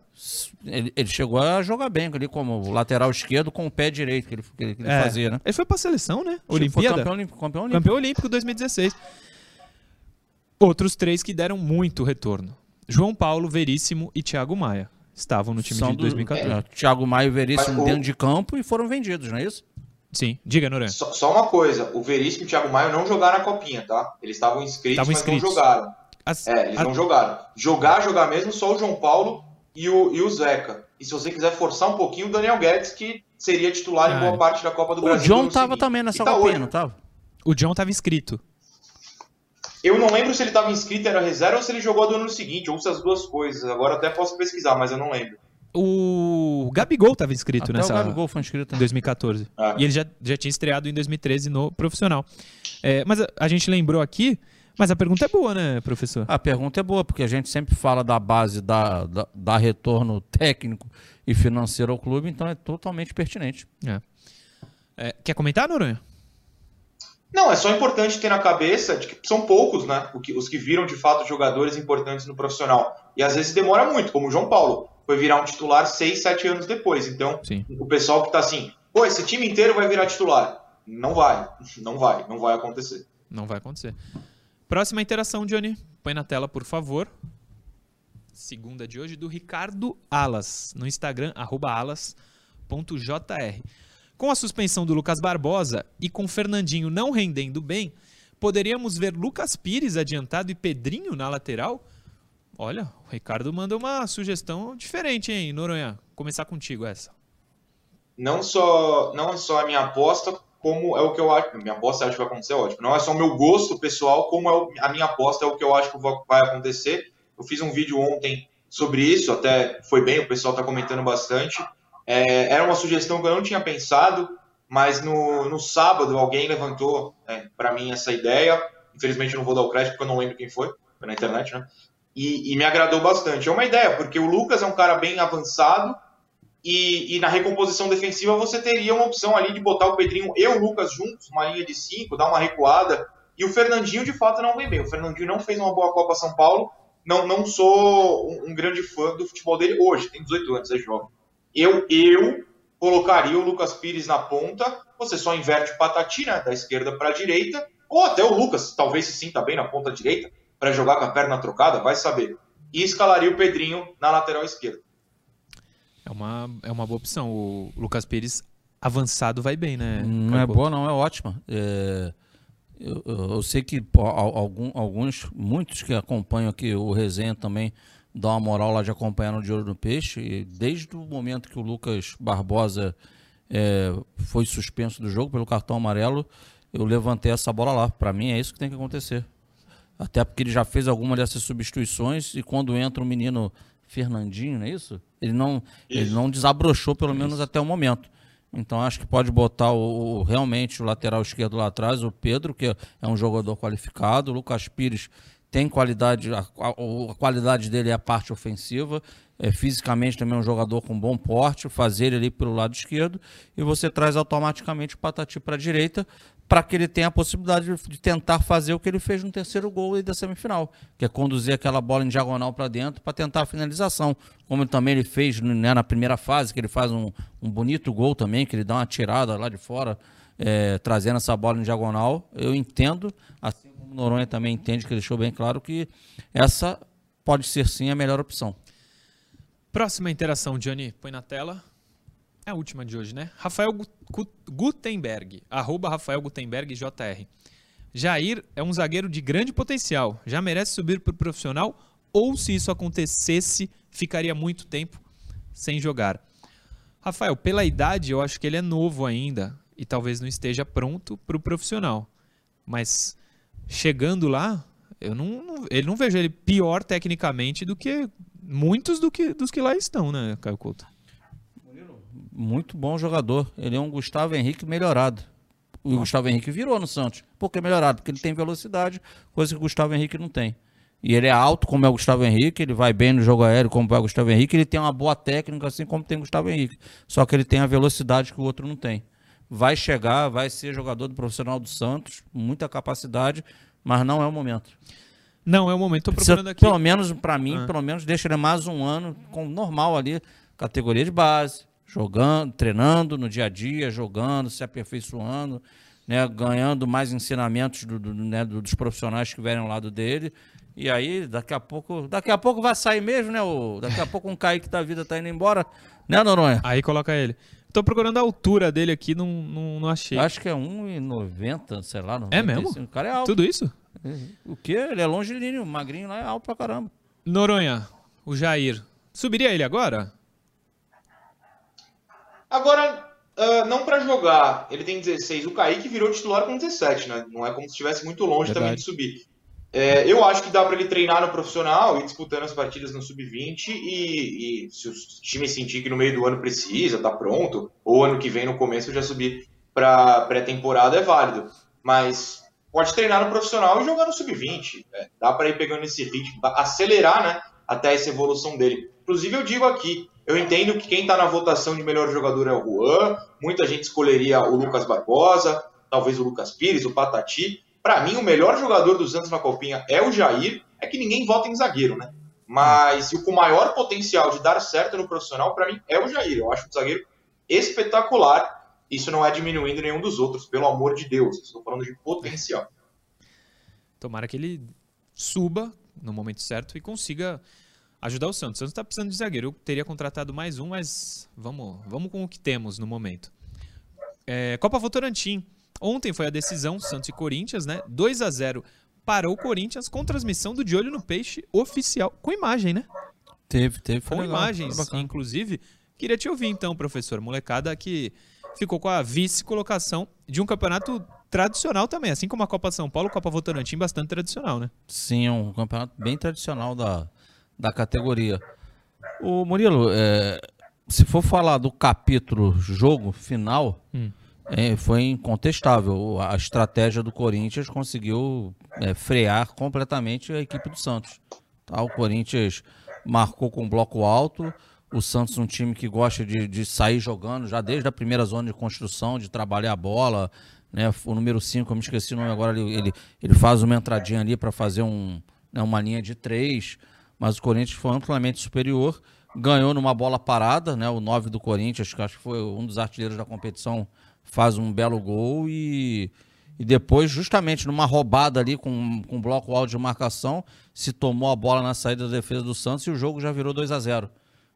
Ele, ele chegou a jogar bem ali como lateral esquerdo com o pé direito que ele, que ele é. fazia, né? Ele foi pra seleção, né? Olimpíada. Foi campeão olímpico, campeão olímpico. Campeão olímpico 2016. Outros três que deram muito retorno. João Paulo, Veríssimo e Thiago Maia. Estavam no time São de 2014. é, Thiago Maia e Veríssimo dentro de campo e foram vendidos, não é isso? Sim, diga, Noran. Só, só, uma coisa, o Veríssimo e o Thiago Maia não jogaram a copinha, tá? Eles estavam inscritos, mas inscritos. não jogaram. As, é, eles a... não jogaram. Jogar, jogar mesmo, só o João Paulo e o, e o Zeca. E se você quiser forçar um pouquinho, o Daniel Guedes, que seria titular ah, em boa é. parte da Copa do o Brasil. O John tava seguinte. também nessa tá copinha, não tava? O John tava inscrito. Eu não lembro se ele estava inscrito era reserva ou se ele jogou do ano seguinte, ou se as duas coisas. Agora até posso pesquisar, mas eu não lembro. O Gabigol estava inscrito Até nessa. O Gabigol foi inscrito em 2014. Ah. E ele já, já tinha estreado em 2013 no profissional. É, mas a, a, gente lembrou aqui. Mas a pergunta é boa, né, professor? A pergunta é boa, porque a gente sempre fala da base da, da, da retorno técnico e financeiro ao clube, então é totalmente pertinente. É. É, quer comentar, Noronha? Não, é só importante ter na cabeça de que são poucos, né? Os que viram de fato jogadores importantes no profissional. E às vezes demora muito, como o João Paulo foi virar um titular seis, sete anos depois. Então, Sim. o pessoal que está assim, pô, esse time inteiro vai virar titular. Não vai, não vai, não vai acontecer. Não vai acontecer. Próxima interação, Johnny. Põe na tela, por favor. Segunda de hoje, do Ricardo Alas, no Instagram, alas.jr. Com a suspensão do Lucas Barbosa e com Fernandinho não rendendo bem, poderíamos ver Lucas Pires adiantado e Pedrinho na lateral? Olha, o Ricardo manda uma sugestão diferente, hein, Noronha? Começar contigo essa. Não só, não só a minha aposta, como é o que eu acho. Minha aposta acho que vai acontecer, ótimo. Não é só o meu gosto pessoal, como é a minha aposta é o que eu acho que vai acontecer. Eu fiz um vídeo ontem sobre isso, até foi bem, o pessoal está comentando bastante. É, era uma sugestão que eu não tinha pensado, mas no, no sábado alguém levantou é, para mim essa ideia. Infelizmente eu não vou dar o crédito porque eu não lembro quem foi, foi na internet, né? e, e, me agradou bastante. É uma ideia, porque o Lucas é um cara bem avançado e, e, na recomposição defensiva você teria uma opção ali de botar o Pedrinho e o Lucas juntos, uma linha de cinco, dar uma recuada. E o Fernandinho de fato não vem bem. O Fernandinho não fez uma boa Copa São Paulo. Não, não sou um, um grande fã do futebol dele hoje, tem 18 anos, é jovem. Eu, eu colocaria o Lucas Pires na ponta, você só inverte o Patati, né, da esquerda para a direita, ou até o Lucas, talvez se sinta bem na ponta direita, para jogar com a perna trocada, vai saber. E escalaria o Pedrinho na lateral esquerda. É uma, é uma boa opção. O Lucas Pires avançado vai bem, né? Não é boa, não, é ótima. É, eu, eu, sei que algum, alguns, muitos que acompanham aqui o resenha também dão uma moral lá de acompanhar no De Olho no Peixe. E desde o momento que o Lucas Barbosa é, foi suspenso do jogo pelo cartão amarelo, eu levantei essa bola lá. Para mim é isso que tem que acontecer. Até porque ele já fez alguma dessas substituições e quando entra o menino Fernandinho, não é isso? Ele não, isso. Ele não desabrochou, pelo isso. menos até o momento. Então acho que pode botar o, o, realmente o lateral esquerdo lá atrás, o Pedro, que é um jogador qualificado, o Lucas Pires tem qualidade, a, a, a qualidade dele é a parte ofensiva, é, fisicamente também é um jogador com bom porte, fazer ele ali pelo lado esquerdo, e você traz automaticamente o Patati para a direita, para que ele tenha a possibilidade de tentar fazer o que ele fez no terceiro gol da semifinal, que é conduzir aquela bola em diagonal para dentro para tentar a finalização, como também ele fez né, na primeira fase, que ele faz um, um, bonito gol também, que ele dá uma tirada lá de fora, é, trazendo essa bola em diagonal. Eu entendo, assim como Noronha também entende, que deixou bem claro que essa pode ser sim a melhor opção. Próxima interação, Johnny, põe na tela. É a última de hoje, né? Rafael Gutenberg, arroba Rafael Gutenberg JR. Jair é um zagueiro de grande potencial, já merece subir para o profissional ou se isso acontecesse, ficaria muito tempo sem jogar. Rafael, pela idade, eu acho que ele é novo ainda e talvez não esteja pronto para o profissional. Mas chegando lá, eu não, ele não vejo ele pior tecnicamente do que muitos do que, dos que lá estão, né, Caio Couto? Muito bom jogador. Ele é um Gustavo Henrique melhorado. O Gustavo Henrique virou no Santos. Por que melhorado? Porque ele tem velocidade, coisa que o Gustavo Henrique não tem. E ele é alto, como é o Gustavo Henrique, ele vai bem no jogo aéreo, como é o Gustavo Henrique, ele tem uma boa técnica, assim como tem o Gustavo Henrique. Só que ele tem a velocidade que o outro não tem. Vai chegar, vai ser jogador do profissional do Santos, muita capacidade, mas não é o momento. Não é o momento, tô procurando aqui. Pelo menos, para mim, ah. pelo menos deixa ele mais um ano com normal ali, categoria de base, jogando, treinando no dia a dia, jogando, se aperfeiçoando, né, ganhando mais ensinamentos do, do, né, dos profissionais que vierem ao lado dele. E aí, daqui a pouco, daqui a pouco vai sair mesmo, né? O, daqui a pouco um Kaique da vida tá indo embora, né, Noronha? Aí coloca ele. Tô procurando a altura dele aqui, não, não, não achei. Acho que é 1,90, sei lá. 95. É mesmo? O cara é alto. Tudo isso? O quê? Ele é longilíneo, magrinho lá é alto pra caramba. Noronha, o Jair. Subiria ele agora? Agora, uh, não para jogar, ele tem 16. O Kaique virou titular com 17, né? Não é como se estivesse muito longe Verdade. também de subir. É, eu acho que dá para ele treinar no profissional e disputando as partidas no sub-20 e, e, se o time sentir que no meio do ano precisa, tá pronto, ou ano que vem no começo já subir para pré-temporada é válido. Mas pode treinar no profissional e jogar no sub-20. É, dá para ir pegando esse ritmo, acelerar, né, até essa evolução dele. Inclusive eu digo aqui, eu entendo que quem está na votação de melhor jogador é o Juan, muita gente escolheria o Lucas Barbosa, talvez o Lucas Pires, o Patati. Para mim, o melhor jogador do Santos na Copinha é o Jair. É que ninguém vota em zagueiro, né? Mas o com maior potencial de dar certo no profissional, para mim, é o Jair. Eu acho um zagueiro espetacular. Isso não é diminuindo nenhum dos outros, pelo amor de Deus. Estou falando de potencial. Tomara que ele suba no momento certo e consiga ajudar o Santos. O Santos está precisando de zagueiro. Eu teria contratado mais um, mas vamos, vamos com o que temos no momento. É, Copa Votorantim. Ontem foi a decisão, Santos e Corinthians, né? 2 a 0 para o Corinthians com transmissão do De Olho no Peixe oficial, com imagem, né? Teve, teve. Com legal, imagens, inclusive. Queria te ouvir então, professor. Molecada que ficou com a vice-colocação de um campeonato tradicional também, assim como a Copa São Paulo, Copa Votorantim, bastante tradicional, né? Sim, é um campeonato bem tradicional da, da categoria. O Murilo, é, se for falar do capítulo jogo final, hum. é, foi incontestável. A estratégia do Corinthians conseguiu é, frear completamente a equipe do Santos. Tá? O Corinthians marcou com bloco alto. O Santos um time que gosta de, de sair jogando já desde a primeira zona de construção, de trabalhar a bola. Né? O número 5, eu me esqueci o nome agora, ele, ele, ele faz uma entradinha ali para fazer um, né, uma linha de três mas o Corinthians foi amplamente superior. ganhou numa bola parada, né? O 9 do Corinthians, que acho que foi um dos artilheiros da competição, faz um belo gol e, e depois, justamente numa roubada ali com, com bloco alto de marcação, se tomou a bola na saída da defesa do Santos e o jogo já virou 2 a 0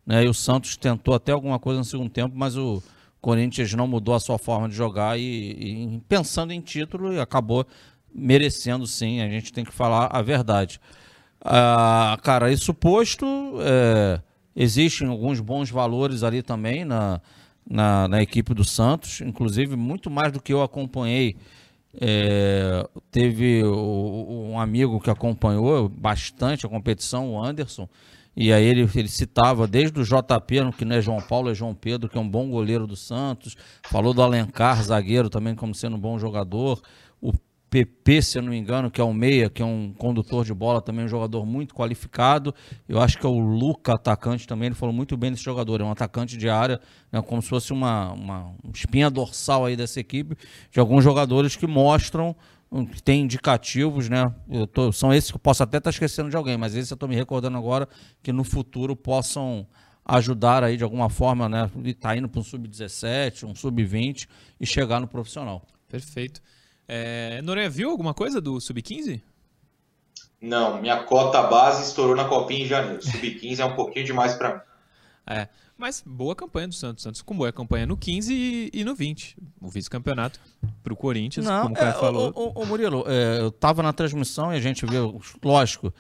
né? E o Santos tentou até alguma coisa no segundo tempo, mas o Corinthians não mudou a sua forma de jogar e, e pensando em título, acabou merecendo sim, a gente tem que falar a verdade. Ah, cara, isso posto, é, existem alguns bons valores ali também na, na, na, equipe do Santos, inclusive muito mais do que eu acompanhei. É, teve um amigo que acompanhou bastante a competição, o Anderson, e aí ele, ele citava desde o JP, que não é João Paulo, é João Pedro, que é um bom goleiro do Santos, falou do Alencar, zagueiro também como sendo um bom jogador, o PP, se eu não me engano, que é o Meia, que é um condutor de bola, também um jogador muito qualificado. Eu acho que é o Luca, atacante também, ele falou muito bem desse jogador. É um atacante de área, né, como se fosse uma, uma espinha dorsal aí dessa equipe, de alguns jogadores que mostram que tem indicativos, né? Tô, são esses que eu posso até estar esquecendo de alguém, mas esses eu estou me recordando agora que no futuro possam ajudar aí de alguma forma, né? Tá indo para um sub-17, um sub-20 e chegar no profissional. Perfeito. É, Noronha, viu alguma coisa do Sub-15? Não, minha cota base estourou na copinha em janeiro. Sub-15 é um pouquinho demais para mim. É, mas boa campanha do Santos. Santos com boa campanha no 15 e, e no 20. O vice-campeonato para o Corinthians, Não, como o Caio é, falou. O, o, o Murilo, é, eu estava na transmissão e a gente viu, lógico,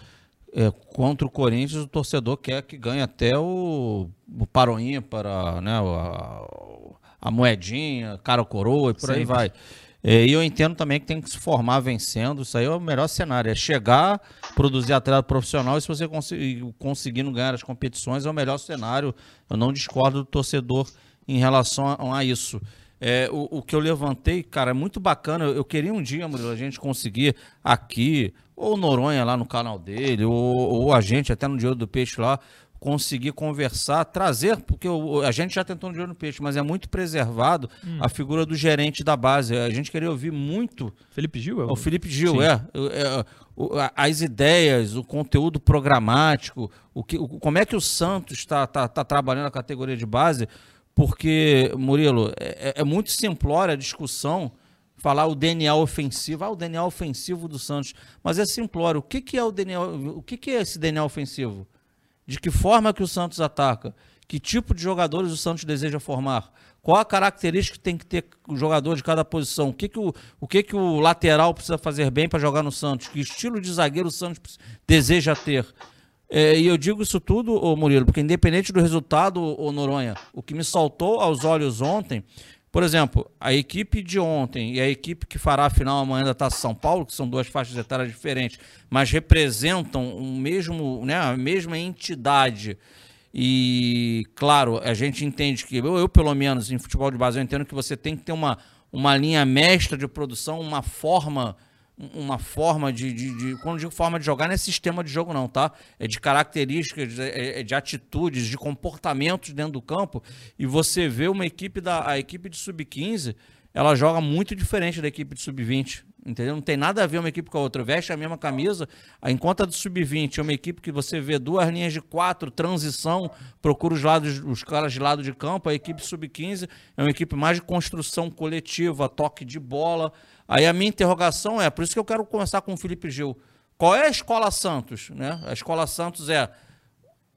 é, contra o Corinthians, o torcedor quer que ganhe até o, o paroinha para né, a, a moedinha, cara coroa e por Sempre. aí vai. E eu entendo também que tem que se formar vencendo. Isso aí é o melhor cenário. É chegar, produzir atleta profissional e se você conseguir, conseguindo ganhar as competições, é o melhor cenário. Eu não discordo do torcedor em relação a, a isso. É, o, o, que eu levantei, cara, é muito bacana. Eu, eu queria um dia, Murilo, a gente conseguir aqui, ou Noronha lá no canal dele, ou, ou a gente até no Dia do Peixe lá, conseguir conversar, trazer, porque o, a gente já tentou no Dia no Peixe, mas é muito preservado hum. a figura do gerente da base. A gente queria ouvir muito. Felipe Gil? É o Felipe Gil, é, é, As ideias, o conteúdo programático, o que, o, como é que o Santos está tá, tá trabalhando a categoria de base, porque, Murilo, é, é, é muito simplória a discussão falar o DNA ofensivo, ah, o DNA ofensivo do Santos, mas é simplório. O que, que é o DNA, o que, que é esse DNA ofensivo? De que forma que o Santos ataca, que tipo de jogadores o Santos deseja formar, qual a característica que tem que ter o jogador de cada posição, o que, que, o, o, que, que o lateral precisa fazer bem para jogar no Santos, que estilo de zagueiro o Santos deseja ter. É, e eu digo isso tudo, ô Murilo, porque independente do resultado, ô Noronha, o que me saltou aos olhos ontem por exemplo, a equipe de ontem e a equipe que fará a final amanhã da Taça São Paulo, que são duas faixas etárias diferentes, mas representam o mesmo, né, a mesma entidade. E, claro, a gente entende que, eu, eu pelo menos em futebol de base, eu entendo que você tem que ter uma, uma linha mestra de produção, uma forma uma forma de, de, de, Quando digo forma de jogar, não é sistema de jogo, não, tá? É de características, é, é de atitudes, de comportamentos dentro do campo. E você vê uma equipe da. A equipe de sub-15, ela joga muito diferente da equipe de sub-20. Entendeu? Não tem nada a ver uma equipe com a outra. Veste a mesma camisa. A do sub-20 é uma equipe que você vê duas linhas de quatro, transição, procura os lados, os caras de lado de campo. A equipe sub-15 é uma equipe mais de construção coletiva, toque de bola. Aí a minha interrogação é, por isso que eu quero começar com o Felipe Gil. Qual é a Escola Santos? Né? A Escola Santos é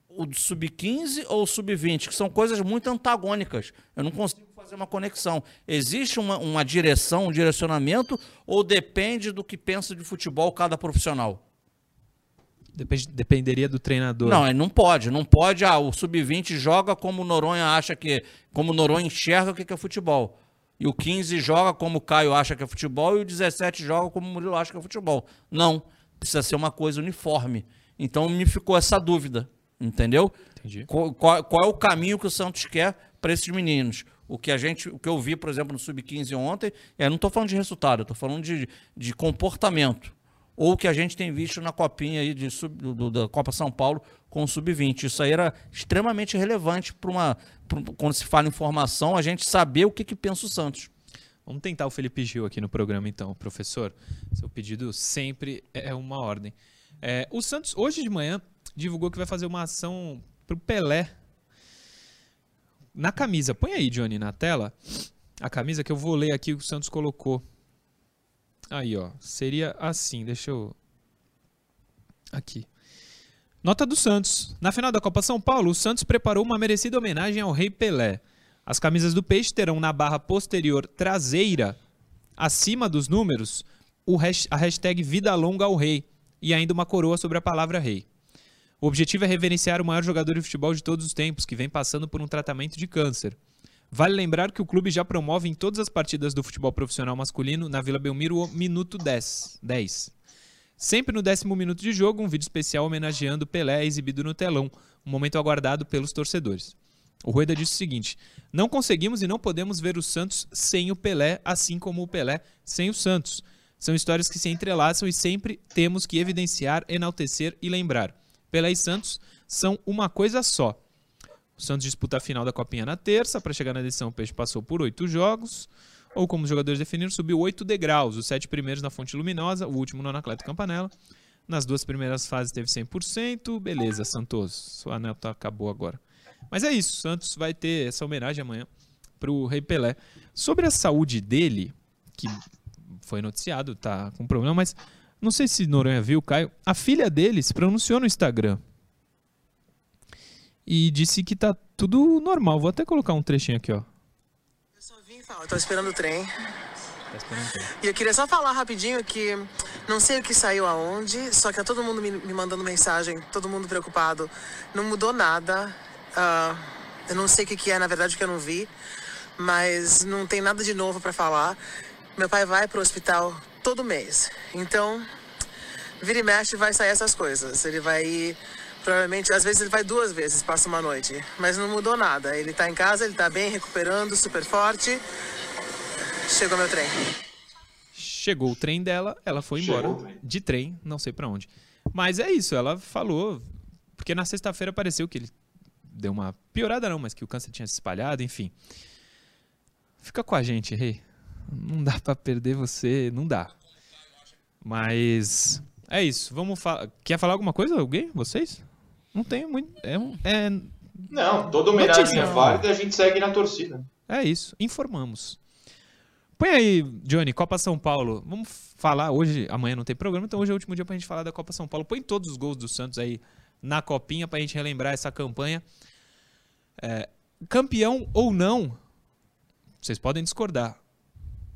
o sub-15 ou o sub-20, que são coisas muito antagônicas. Eu não consigo fazer uma conexão. Existe uma, uma direção, um direcionamento, ou depende do que pensa de futebol cada profissional? Depende, dependeria do treinador. Não, não pode. Não pode. Ah, o sub-20 joga como o Noronha acha que. Como o Noronha enxerga o que é futebol. E o 15 joga como o Caio acha que é futebol e o 17 joga como o Murilo acha que é futebol. Não. Precisa ser uma coisa uniforme. Então me ficou essa dúvida. Entendeu? Entendi. Qual, qual, qual é o caminho que o Santos quer para esses meninos? O que a gente, o que eu vi, por exemplo, no Sub-15 ontem, é, não estou falando de resultado, estou falando de, de comportamento. Ou que a gente tem visto na copinha aí de sub, do, da Copa São Paulo com o Sub-20. Isso aí era extremamente relevante para uma. Pra, quando se fala em formação, a gente saber o que, que pensa o Santos. Vamos tentar o Felipe Gil aqui no programa, então, professor. Seu pedido sempre é uma ordem. É, o Santos, hoje de manhã, divulgou que vai fazer uma ação para o Pelé na camisa, põe aí, Johnny, na tela, a camisa que eu vou ler aqui que o Santos colocou. Aí, ó, seria assim, deixa eu... Aqui. Nota do Santos. Na final da Copa São Paulo, o Santos preparou uma merecida homenagem ao Rei Pelé. As camisas do Peixe terão na barra posterior traseira, acima dos números, a hashtag Vida Longa ao Rei e ainda uma coroa sobre a palavra Rei. O objetivo é reverenciar o maior jogador de futebol de todos os tempos, que vem passando por um tratamento de câncer. Vale lembrar que o clube já promove em todas as partidas do futebol profissional masculino na Vila Belmiro o minuto 10. 10. Sempre no décimo minuto de jogo, um vídeo especial homenageando Pelé é exibido no telão, um momento aguardado pelos torcedores. O Rueda disse o seguinte: Não conseguimos e não podemos ver o Santos sem o Pelé, assim como o Pelé sem o Santos. São histórias que se entrelaçam e sempre temos que evidenciar, enaltecer e lembrar. Pelé e Santos são uma coisa só. O Santos disputa a final da Copinha na terça. Para chegar na decisão, o Peixe passou por oito jogos. Ou, como os jogadores definiram, subiu oito degraus. Os sete primeiros na Fonte Luminosa, o último no Anacleto Campanella. Nas duas primeiras fases teve 100%. Beleza, Santos. Sua nota acabou agora. Mas é isso. Santos vai ter essa homenagem amanhã para o Rei Pelé. Sobre a saúde dele, que foi noticiado, tá com problema, mas não sei se Noronha viu, Caio. A filha dele se pronunciou no Instagram. E disse que tá tudo normal. Vou até colocar um trechinho aqui, ó. Eu só vim falar, tô esperando o trem. Tá e eu queria só falar rapidinho que não sei o que saiu aonde, só que tá todo mundo me, me mandando mensagem, todo mundo preocupado. Não mudou nada. Uh, eu não sei o que, que é, na verdade, que eu não vi, mas não tem nada de novo para falar. Meu pai vai pro hospital todo mês. Então, vira e mexe vai sair essas coisas. Ele vai ir, provavelmente, às vezes ele vai duas vezes, passa uma noite. Mas não mudou nada. Ele tá em casa, ele tá bem, recuperando, super forte. Chegou meu trem. Chegou o trem dela, ela foi embora de trem, não sei para onde. Mas é isso, ela falou, porque na sexta-feira pareceu que ele deu uma piorada não, mas que o câncer tinha se espalhado, enfim. Fica com a gente, Rei. Não dá para perder você, não dá. Mas é isso. Vamos falar. Quer falar alguma coisa, alguém? Vocês? Não tenho muito. É, é... Não, toda homenagem é válida e a gente segue na torcida. É isso. Informamos. Põe aí, Johnny, Copa São Paulo. Vamos falar hoje. Amanhã não tem programa, então hoje é o último dia pra gente falar da Copa São Paulo. Põe todos os gols do Santos aí na copinha pra gente relembrar essa campanha. É, campeão ou não, vocês podem discordar.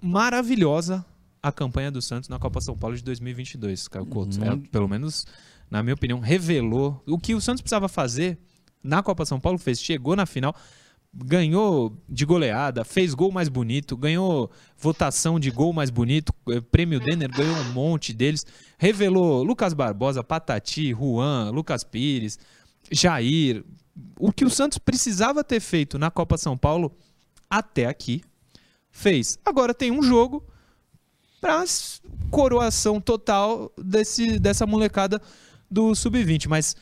Maravilhosa a campanha do Santos na Copa São Paulo de 2022, Caio Couto. É, pelo menos, na minha opinião, revelou o que o Santos precisava fazer na Copa São Paulo, fez, chegou na final, ganhou de goleada, fez gol mais bonito, ganhou votação de gol mais bonito, eh, prêmio Denner ganhou um monte deles, revelou Lucas Barbosa, Patati, Juan, Lucas Pires, Jair, o que o Santos precisava ter feito na Copa São Paulo até aqui, fez. Agora tem um jogo para coroação total desse, dessa molecada do sub-20. Mas,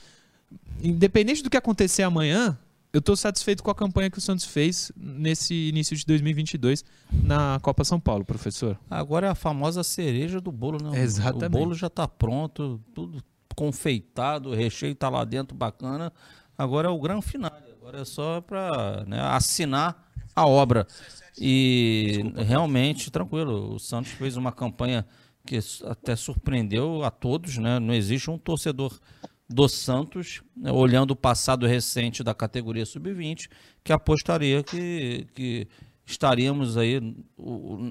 independente do que acontecer amanhã, eu estou satisfeito com a campanha que o Santos fez nesse início de 2022 na Copa São Paulo, professor. Agora é a famosa cereja do bolo, né? Exatamente. O bolo já está pronto, tudo confeitado, o recheio está lá dentro, bacana. Agora é o grande final. Agora é só para né, assinar a obra. E Desculpa. realmente, tranquilo, o Santos fez uma campanha que até surpreendeu a todos, né? Não existe um torcedor do Santos, né, olhando o passado recente da categoria sub-20, que apostaria que, que estaríamos aí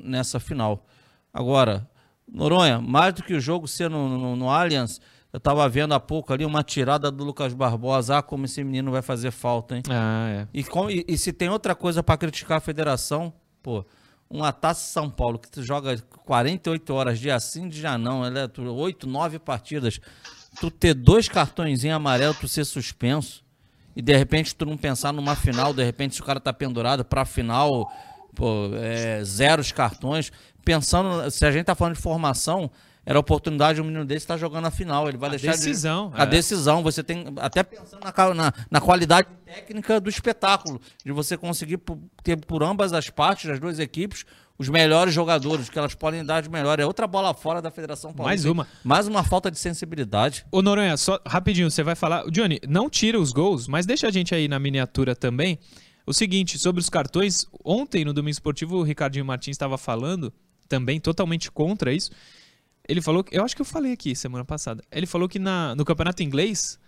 nessa final. Agora, Noronha, mais do que o jogo ser no, no, no Allianz, eu estava vendo há pouco ali uma tirada do Lucas Barbosa. Ah, como esse menino vai fazer falta, hein? Ah, é. E, com, e, e se tem outra coisa para criticar a federação, pô, uma taça São Paulo que tu joga 48 horas dia sim, dia não, ela é 8, 9 partidas. Tu ter dois cartões em amarelo, tu ser suspenso. E de repente tu não pensar numa final, de repente se o cara tá pendurado pra final, pô, é, zero os cartões. Pensando, se a gente tá falando de formação, era a oportunidade de um menino desse estar jogando a final. Ele vai a deixar decisão, de, é. a decisão. Você tem até pensando na, na, na, qualidade técnica do espetáculo, de você conseguir ter por ambas as partes, das duas equipes, os melhores jogadores, que elas podem dar de melhor. É outra bola fora da Federação Paulista. Mais uma. Mais uma falta de sensibilidade. Ô Noronha, só rapidinho, você vai falar. Johnny, não tira os gols, mas deixa a gente aí na miniatura também O seguinte, sobre os cartões, ontem no Domingo Esportivo o Ricardinho Martins estava falando, também totalmente contra isso. Ele falou. Eu acho que eu falei aqui semana passada. Ele falou que na, no campeonato inglês.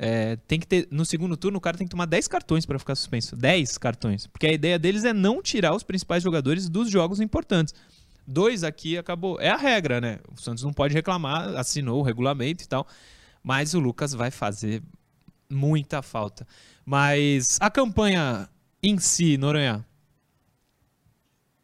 É, tem que ter. No segundo turno, o cara tem que tomar 10 cartões para ficar suspenso. 10 cartões. Porque a ideia deles é não tirar os principais jogadores dos jogos importantes. Dois aqui acabou. É a regra, né? O Santos não pode reclamar, assinou o regulamento e tal. Mas o Lucas vai fazer muita falta. Mas a campanha em si, Noronha.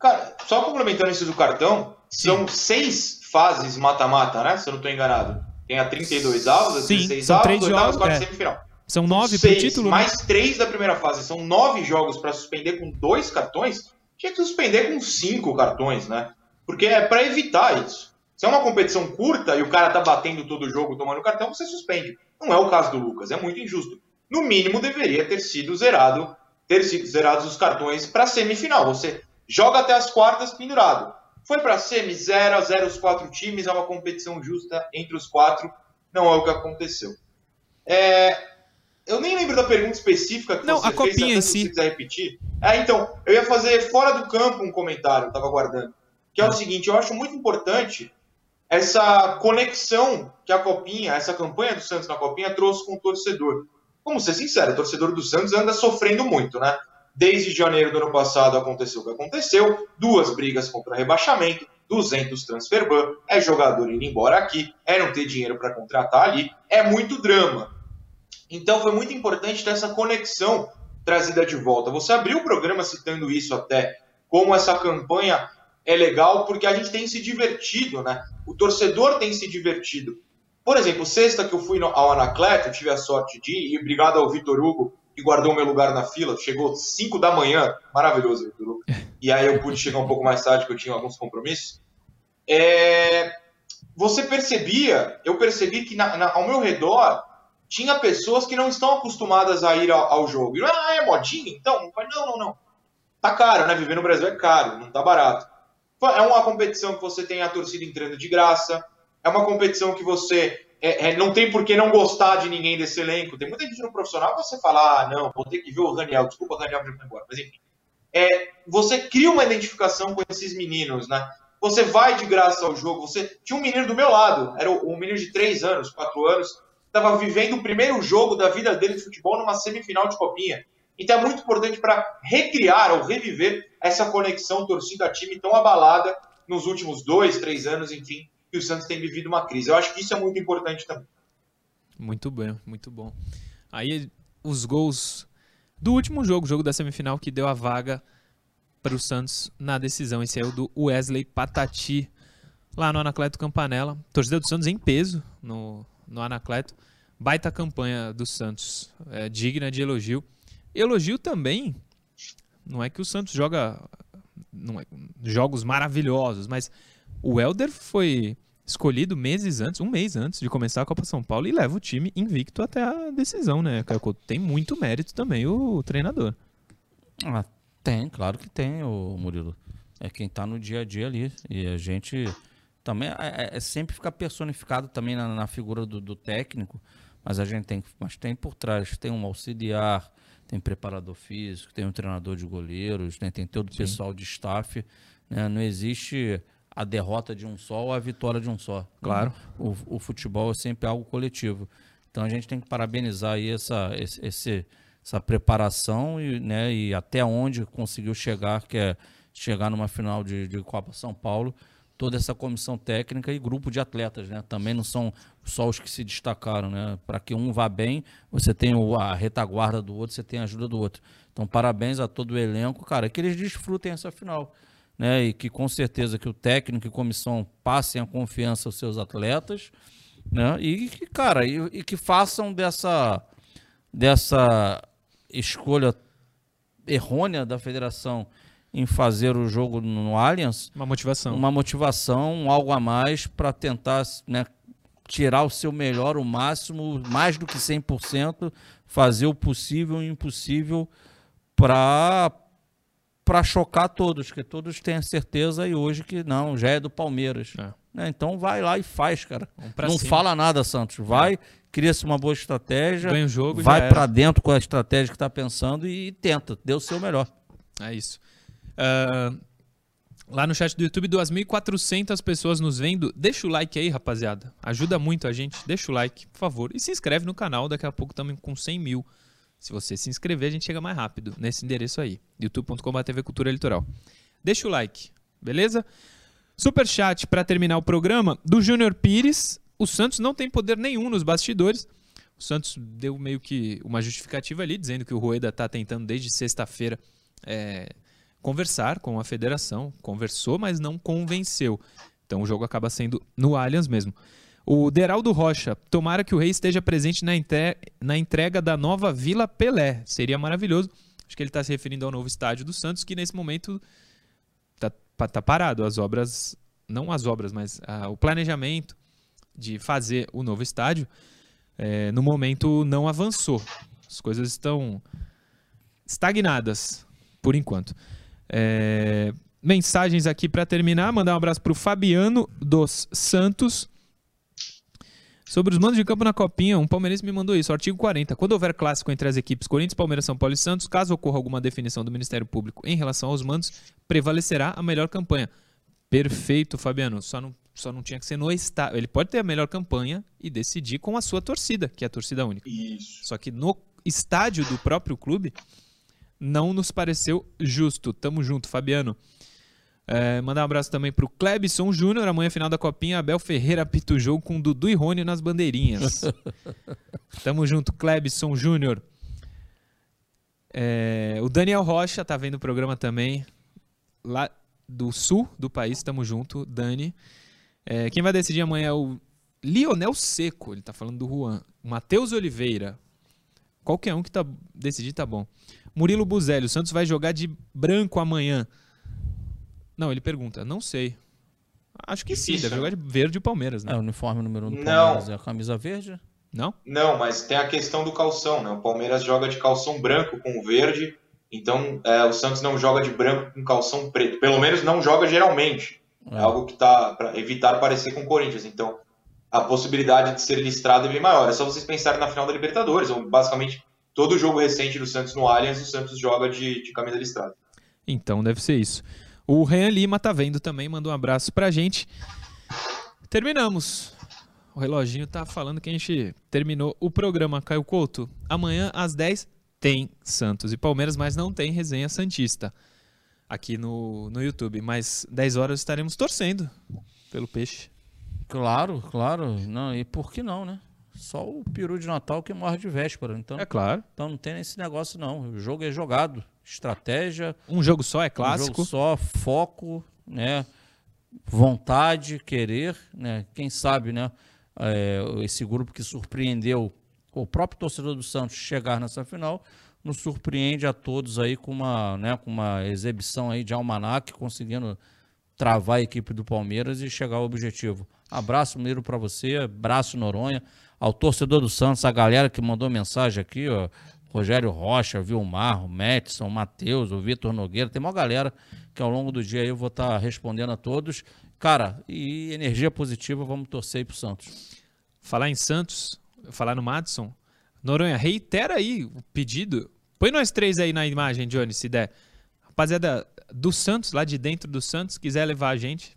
Cara, só complementando isso do cartão, Sim. são seis fases mata-mata, né? Se eu não estou enganado. Tem a 32 avos, a 16 são avos, três jogos, quarta é. semifinal. São nove pro título, mais né? três da primeira fase. São nove jogos para suspender com dois cartões. Tinha que suspender com cinco cartões, né? Porque é para evitar isso. Se é uma competição curta e o cara tá batendo todo o jogo tomando cartão, você suspende. Não é o caso do Lucas, é muito injusto. No mínimo deveria ter sido zerado, ter sido zerados os cartões para semifinal. Você joga até as quartas pendurado. Foi para semi 0 a 0 os quatro times, é uma competição justa entre os quatro. Não é o que aconteceu. É, eu nem lembro da pergunta específica que não, você a fez, copinha em si. se quiser repetir. É, então, eu ia fazer fora do campo um comentário, estava aguardando. Que é o seguinte, eu acho muito importante essa conexão que a Copinha, essa campanha do Santos na Copinha trouxe com o torcedor. Vamos ser sinceros, o torcedor do Santos anda sofrendo muito, né? Desde janeiro do ano passado aconteceu o que aconteceu, duas brigas contra rebaixamento, 200 transfer ban, é jogador indo embora aqui, é não ter dinheiro para contratar ali, é muito drama. Então foi muito importante ter essa conexão trazida de volta. Você abriu o programa citando isso até, como essa campanha é legal, porque a gente tem se divertido, né? O torcedor tem se divertido. Por exemplo, sexta que eu fui ao Anacleto, tive a sorte de ir, e obrigado ao Vitor Hugo, que guardou meu lugar na fila, chegou 5 da manhã, maravilhoso. E aí eu pude chegar um pouco mais tarde, porque eu tinha alguns compromissos. É... Você percebia, eu percebi que na, na, ao meu redor tinha pessoas que não estão acostumadas a ir ao, ao jogo. E, ah, é modinha? Então? Não, não, não. Tá caro, né? Viver no Brasil é caro, não tá barato. É uma competição que você tem a torcida entrando de graça, é uma competição que você é, é, não tem por que não gostar de ninguém desse elenco. Tem muita gente no profissional você fala, ah, não, vou ter que ver o Raniel. Desculpa, Raniel já foi embora. Mas enfim. É, você cria uma identificação com esses meninos, né? Você vai de graça ao jogo. Você tinha um menino do meu lado, era um menino de 3 anos, 4 anos, estava vivendo o primeiro jogo da vida dele de futebol numa semifinal de copinha. Então é muito importante para recriar ou reviver essa conexão torcida-time tão abalada nos últimos dois, três anos, enfim, que o Santos tem vivido uma crise. Eu acho que isso é muito importante também. Muito bem, muito bom. Aí os gols do último jogo, jogo da semifinal, que deu a vaga para o Santos na decisão. Esse é o do Wesley Patati, lá no Anacleto Campanella. Torcida do Santos em peso no, no Anacleto. Baita campanha do Santos, é, digna de elogio. Elogio também, não é que o Santos joga é, jogos maravilhosos, mas o Helder foi escolhido meses antes, um mês antes de começar a Copa São Paulo e leva o time invicto até a decisão, né, Tem muito mérito também o, treinador. Ah, tem, claro que tem, o Murilo. É quem está no dia a dia ali. E a gente também é, é, é sempre ficar personificado também na, na figura do, do, técnico, mas a gente tem, mas tem por trás, tem um auxiliar, tem preparador físico, tem um treinador de goleiros, né, tem todo o pessoal de staff. Né, não existe a derrota de um só ou a vitória de um só. Claro. O, o futebol é sempre algo coletivo. Então a gente tem que parabenizar aí essa, esse, essa preparação e, né, e até onde conseguiu chegar, que é chegar numa final de, de Copa São Paulo. Toda essa comissão técnica e grupo de atletas, né? Também não são só os que se destacaram, né? Para que um vá bem, você tem a retaguarda do outro, você tem a ajuda do outro. Então, parabéns a todo o elenco, cara, que eles desfrutem essa final né? E que com certeza que o técnico e comissão passem a confiança aos seus atletas, né? E que, cara, e, e que façam dessa dessa escolha errônea da federação em fazer o jogo no Allianz uma motivação, uma motivação, algo a mais para tentar, né, tirar o seu melhor, o máximo, mais do que 100%, fazer o possível e o impossível para para chocar todos, que todos têm a certeza e hoje que não, já é do Palmeiras. É. Né? Então vai lá e faz, cara. Não cima. fala nada, Santos. Vai, é. cria-se uma boa estratégia, ganha o jogo, vai para dentro com a estratégia que está pensando e, tenta, dê o seu melhor. É isso. Uh, lá no chat do YouTube, 2.400 pessoas nos vendo. Deixa o like aí, rapaziada. Ajuda muito a gente. Deixa o like, por favor. E se inscreve no canal. Daqui a pouco estamos com 100 mil. Se você se inscrever, a gente chega mais rápido nesse endereço aí, youtube.com.br. Deixa o like, beleza? Super chat para terminar o programa do Júnior Pires. O Santos não tem poder nenhum nos bastidores. O Santos deu meio que uma justificativa ali, dizendo que o Rueda está tentando desde sexta-feira é, conversar com a federação. Conversou, mas não convenceu. Então o jogo acaba sendo no Allianz mesmo. O Deraldo Rocha, tomara que o Rei esteja presente na, na entrega da nova Vila Pelé. Seria maravilhoso. Acho que ele está se referindo ao novo estádio do Santos, que nesse momento está tá parado. As obras, não as obras, mas ah, o planejamento de fazer o novo estádio, é, no momento não avançou. As coisas estão estagnadas, por enquanto. É, mensagens aqui para terminar. Mandar um abraço para o Fabiano dos Santos. Sobre os mandos de campo na Copinha, um palmeirense me mandou isso. Artigo 40. Quando houver clássico entre as equipes Corinthians, Palmeiras, São Paulo e Santos, caso ocorra alguma definição do Ministério Público em relação aos mandos, prevalecerá a melhor campanha. Perfeito, Fabiano. Só não, só não tinha que ser no estádio. Ele pode ter a melhor campanha e decidir com a sua torcida, que é a torcida única. Isso. Só que no estádio do próprio clube, não nos pareceu justo. Tamo junto, Fabiano. É, mandar um abraço também pro Klebson Júnior, amanhã final da Copinha, Abel Ferreira apita o jogo com Dudu e Rony nas bandeirinhas. Tamo junto, Klebson Júnior. É, o Daniel Rocha tá vendo o programa também, lá do sul do país, tamo junto, Dani. É, quem vai decidir amanhã é o Lionel Seco, ele tá falando do Juan. Matheus Oliveira. Qualquer um que tá decidir tá bom. Murilo Buzelli, o Santos vai jogar de branco amanhã. Não, ele pergunta, não sei. Acho que sim, deve jogar de verde o Palmeiras, né? É, o uniforme número 1 um do Palmeiras é a camisa verde? Não? Não, mas tem a questão do calção, né? O Palmeiras joga de calção branco com verde, então é, o Santos não joga de branco com calção preto. Pelo menos não joga geralmente. É, é algo que tá para evitar parecer com o Corinthians. Então a possibilidade de ser listrado é bem maior. É só vocês pensarem na final da Libertadores, ou basicamente todo jogo recente do Santos no Allianz, o Santos joga de, de camisa listrada. Então deve ser isso. O Renan Lima tá vendo também, mandou um abraço pra gente. Terminamos. O reloginho tá falando que a gente terminou o programa. Caio Couto, amanhã às 10 tem Santos e Palmeiras, mas não tem resenha Santista aqui no, no YouTube. Mas 10 horas estaremos torcendo pelo peixe. Claro, claro. Não, e por que não, né? Só o peru de Natal que morre de véspera. Então, é claro. Então não tem esse negócio, não. O jogo é jogado. Estratégia. Um jogo só é clássico. Um jogo só, foco, né? Vontade, querer, né? Quem sabe, né? É, esse grupo que surpreendeu o próprio torcedor do Santos chegar nessa final nos surpreende a todos aí com uma, né, com uma exibição aí de almanac, conseguindo travar a equipe do Palmeiras e chegar ao objetivo. Abraço, Miro, para você, abraço, Noronha ao torcedor do Santos, a galera que mandou mensagem aqui, ó, Rogério Rocha, Vilmar, o Metson, o Matheus, o Vitor Nogueira, tem uma galera que ao longo do dia eu vou estar tá respondendo a todos. Cara, e energia positiva, vamos torcer aí pro Santos. Falar em Santos, falar no Madison, Noronha, reitera aí o pedido. Põe nós três aí na imagem, Johnny, se der. Rapaziada do Santos, lá de dentro do Santos, quiser levar a gente.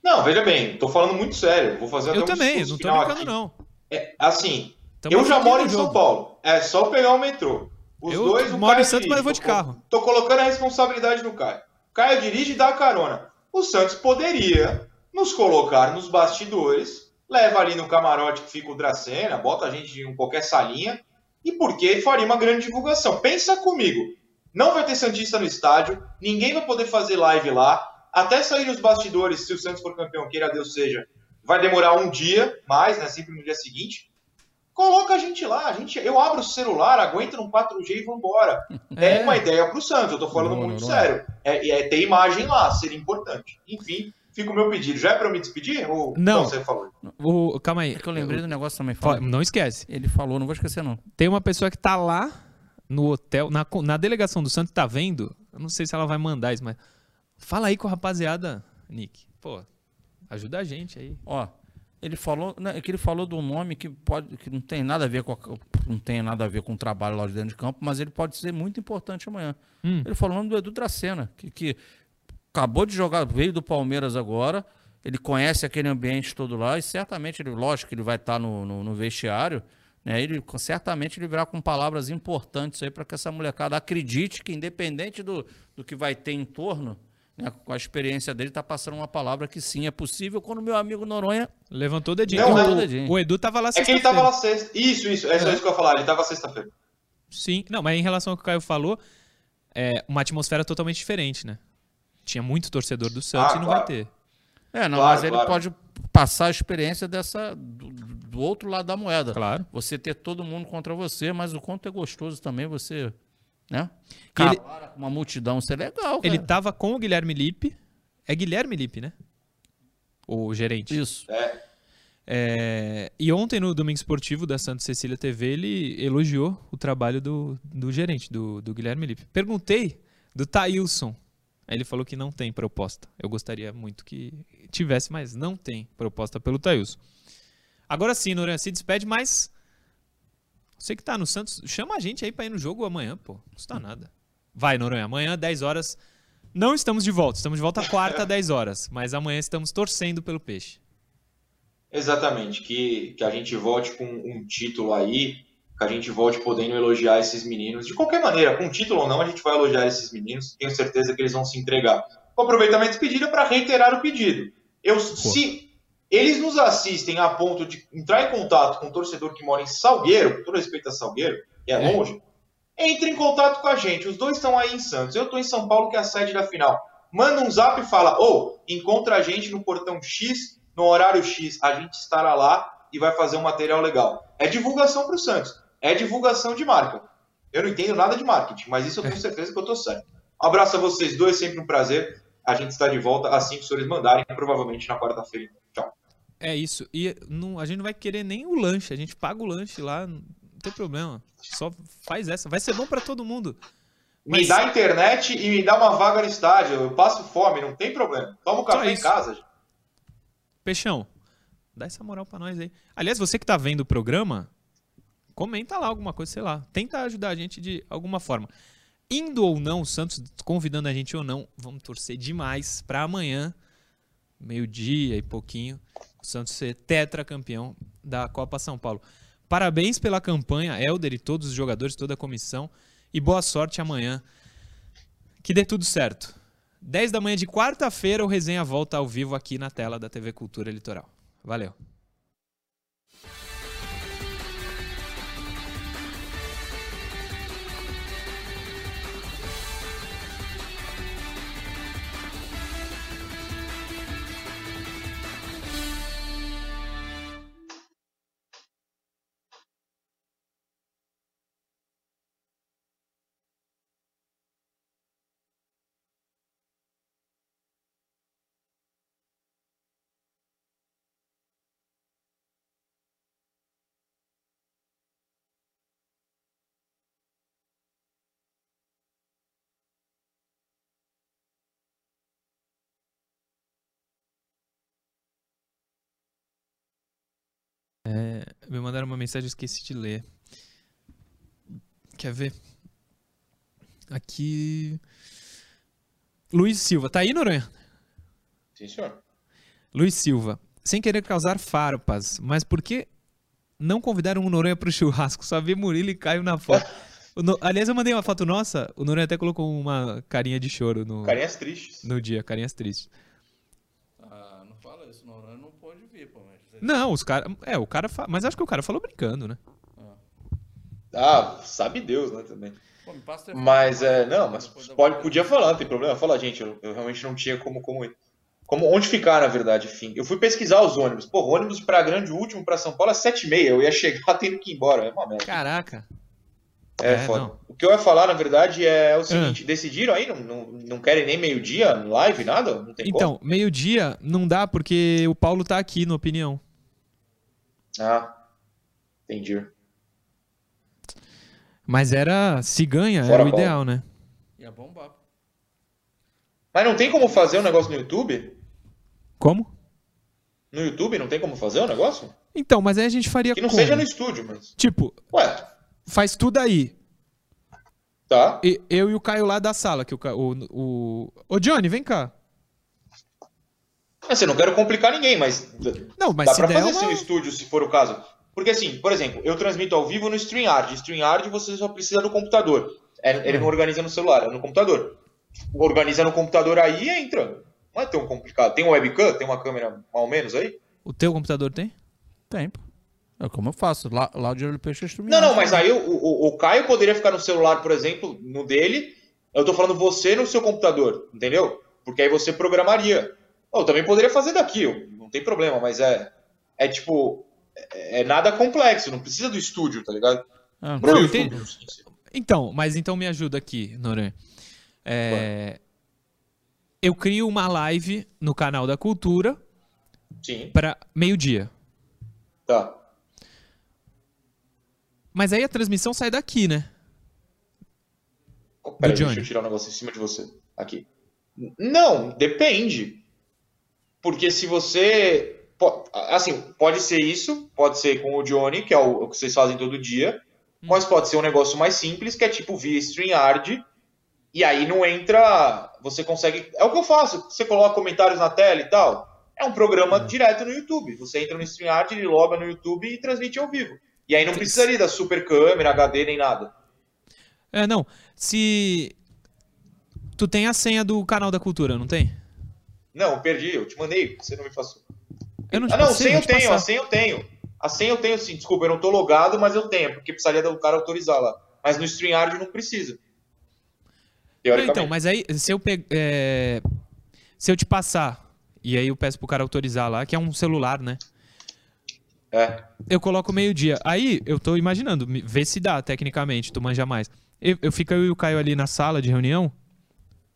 Não, veja bem, tô falando muito sério. Vou fazer Eu um também, não tô brincando, aqui. não. É, assim, Tamo eu já moro em São Paulo. É só pegar o metrô. Os eu dois, o moro em Santos, mas eu vou de carro. Tô, tô colocando a responsabilidade no Caio. O Caio dirige e dá a carona. O Santos poderia nos colocar nos bastidores, leva ali no camarote que fica o Dracena, bota a gente em qualquer salinha, e porque faria uma grande divulgação. Pensa comigo. Não vai ter Santista no estádio, ninguém vai poder fazer live lá, até sair os bastidores, se o Santos for campeão, queira Deus seja, vai demorar um dia mais, né? Sempre no dia seguinte. Coloca a gente lá, a gente, eu abro o celular, aguento no 4G e vambora. É, é uma ideia pro Santos, eu tô falando não, muito não, não. sério. É, é ter imagem lá, seria importante. Enfim, fica o meu pedido. Já é pra eu me despedir? Ou não, você falou? O, calma aí. É que eu lembrei do negócio também. Fala. Não esquece. Ele falou, não vou esquecer não. Tem uma pessoa que tá lá no hotel, na, na delegação do Santos, tá vendo? Eu não sei se ela vai mandar isso, mas fala aí com a rapaziada, Nick. Pô, ajuda a gente aí. Ó, ele falou, né, que ele falou de um nome que pode, que não tem nada a ver com a, não tem nada a ver com o trabalho lá de dentro de campo, mas ele pode ser muito importante amanhã. Hum. Ele falou o nome do Edu Dracena, que, que acabou de jogar, veio do Palmeiras agora, ele conhece aquele ambiente todo lá e certamente, ele, lógico que ele vai estar no, no, no vestiário, né? Ele certamente ele virá com palavras importantes aí para que essa molecada acredite que independente do, do que vai ter em torno, né, com a experiência dele, está passando uma palavra que sim, é possível, quando meu amigo Noronha levantou o dedinho. Não, levantou o, dedinho. o Edu tava lá sexta-feira. É que ele tava lá sexta. Isso, isso, é, é. só isso que eu ia falar, ele tava sexta-feira. Sim, não, mas em relação ao que o Caio falou, é uma atmosfera totalmente diferente, né? Tinha muito torcedor do Santos ah, e não claro. vai ter. É, não, claro, mas ele pode passar a experiência dessa do, do, outro lado da moeda. Claro. Você ter todo mundo contra você, mas o quanto é gostoso também você, né? Ele, uma multidão, isso é legal, cara. Ele tava com o Guilherme Lippe. É Guilherme Lippe, né? O gerente. Isso. É. É, e ontem no Domingo Esportivo da Santa Cecília TV ele elogiou o trabalho do, do gerente, do, do Guilherme Lippe. Perguntei do Thailson. Aí ele falou que não tem proposta. Eu gostaria muito que tivesse, mas não tem proposta pelo Thailson. Agora sim, Noran, se despede, mas você que tá no Santos, chama a gente aí para ir no jogo amanhã, pô. Não custa nada. Vai, Noronha, amanhã, 10 horas. Não estamos de volta, estamos de volta quarta, 10 horas. Mas amanhã estamos torcendo pelo peixe. Exatamente, que, que a gente volte com um título aí, que a gente volte podendo elogiar esses meninos. De qualquer maneira, com título ou não, a gente vai elogiar esses meninos. Tenho certeza que eles vão se entregar. O aproveitamento pedido é para reiterar o pedido. Eu, se eles nos assistem a ponto de entrar em contato com um torcedor que mora em Salgueiro, com todo respeito a Salgueiro, que é, é. longe, entre em contato com a gente. Os dois estão aí em Santos. Eu estou em São Paulo, que é a sede da final. Manda um zap e fala: ou oh, encontra a gente no portão X no horário X a gente estará lá e vai fazer um material legal. É divulgação para o Santos. É divulgação de marca. Eu não entendo nada de marketing, mas isso eu tenho certeza que eu estou certo. Um abraço a vocês dois, sempre um prazer. A gente está de volta assim que os senhores mandarem, provavelmente na quarta-feira. Tchau. É isso. E não, a gente não vai querer nem o lanche. A gente paga o lanche lá, não tem problema. Só faz essa. Vai ser bom para todo mundo. Mas... Me dá internet e me dá uma vaga no estádio. Eu passo fome, não tem problema. Toma um café em casa. Gente. Peixão, dá essa moral para nós aí. Aliás, você que tá vendo o programa, comenta lá alguma coisa, sei lá. Tenta ajudar a gente de alguma forma. Indo ou não, o Santos convidando a gente ou não, vamos torcer demais para amanhã, meio-dia e pouquinho, o Santos ser tetracampeão da Copa São Paulo. Parabéns pela campanha, Helder e todos os jogadores, toda a comissão. E boa sorte amanhã. Que dê tudo certo. 10 da manhã de quarta-feira, o Resenha volta ao vivo aqui na tela da TV Cultura Litoral. Valeu! Me mandaram uma mensagem, eu esqueci de ler. Quer ver? Aqui. Luiz Silva. Tá aí, Noronha? Sim, senhor. Luiz Silva. Sem querer causar farpas, mas por que não convidaram o Noronha pro churrasco? Só vi Murilo e Caio na foto. No... Aliás, eu mandei uma foto nossa, o Noronha até colocou uma carinha de choro no. Carinhas tristes. No dia, carinhas tristes. Não, os caras. É, o cara. Fa... Mas acho que o cara falou brincando, né? Ah, sabe Deus, né, também. Pô, mas é, não, mas pode, podia falar, não tem problema. Fala, gente, eu, eu, realmente não tinha como, como, como onde ficar, na verdade, enfim. Eu fui pesquisar os ônibus. Pô, ônibus para Grande último para São Paulo é 7h30. Eu ia chegar tendo que ir embora. É uma merda. Caraca. É, é foda. Não. O que eu ia falar, na verdade, é o seguinte: ah. decidiram aí? Não, não, não querem nem meio-dia, live, nada? então, meio-dia não dá porque o Paulo tá aqui, na opinião. Ah, entendi. Mas era, se ganha, Fora era o ideal, né? Ia bombar. Mas não tem como fazer um negócio no YouTube? Como? No YouTube não tem como fazer o um negócio? Então, mas aí a gente faria Que não como? seja no estúdio, mas... Tipo, Ué, faz tudo aí. tá. E- eu e o Caio lá da sala, que o, o, o... Ô, Johnny, vem cá. Assim, não quero complicar ninguém, mas... Não, mas Dá se pra der fazer uma... assim no estúdio, se for o caso. Porque assim, por exemplo, eu transmito ao vivo no StreamYard. StreamYard você só precisa do computador. É- Ele não organiza no celular, é no computador. Organiza no computador aí e entra. Não é tão complicado. Tem um webcam? Tem uma câmera mais ou menos aí? O teu computador tem? Tempo. É como eu faço. Lá, lá o dinheiro do peixe é Não, não, mas aí o, o, o Caio poderia ficar no celular, por exemplo, no dele. Eu tô falando você no seu computador, entendeu? Porque aí você programaria. Eu também poderia fazer daqui, não tem problema, mas é. É tipo. É, é nada complexo, não precisa do estúdio, tá ligado? Ah, Não, tem-. Então, mas então me ajuda aqui, Noran. É... Eu crio uma live no canal da Cultura Sim, para meio-dia. tá. Mas aí a transmissão sai daqui, né? Pera, Johnny. deixa eu tirar um negócio em cima de você. Aqui. Não, depende. Porque se você. Assim, pode ser isso, pode ser com o Johnny, que é o o que vocês fazem todo dia. Mas pode ser um negócio mais simples, que é tipo via StreamYard. E aí não entra. Você consegue. É o que eu faço. Você coloca comentários na tela e tal. É um programa direto no YouTube. Você entra no StreamYard, ele loga no YouTube e transmite ao vivo. E aí não precisaria da super câmera, HD nem nada. É, não. Se. Tu tem a senha do canal da Cultura, não tem? Não, perdi, eu te mandei, você não me passou. Eu não te Ah, não, passei, senha eu te tenho, a passar. senha eu tenho. A senha eu tenho sim, desculpa, eu não tô logado, mas eu tenho, porque precisaria do cara autorizar lá. Mas no StreamYard não precisa. Não, Teoricamente. então, mas aí, se eu, pe... é, se eu te passar, e aí eu peço pro cara autorizar lá, que é um celular, né? É. Eu coloco meio-dia. Aí eu tô imaginando, vê se dá, tecnicamente, tu manja mais. Eu, eu fico eu e o Caio ali na sala de reunião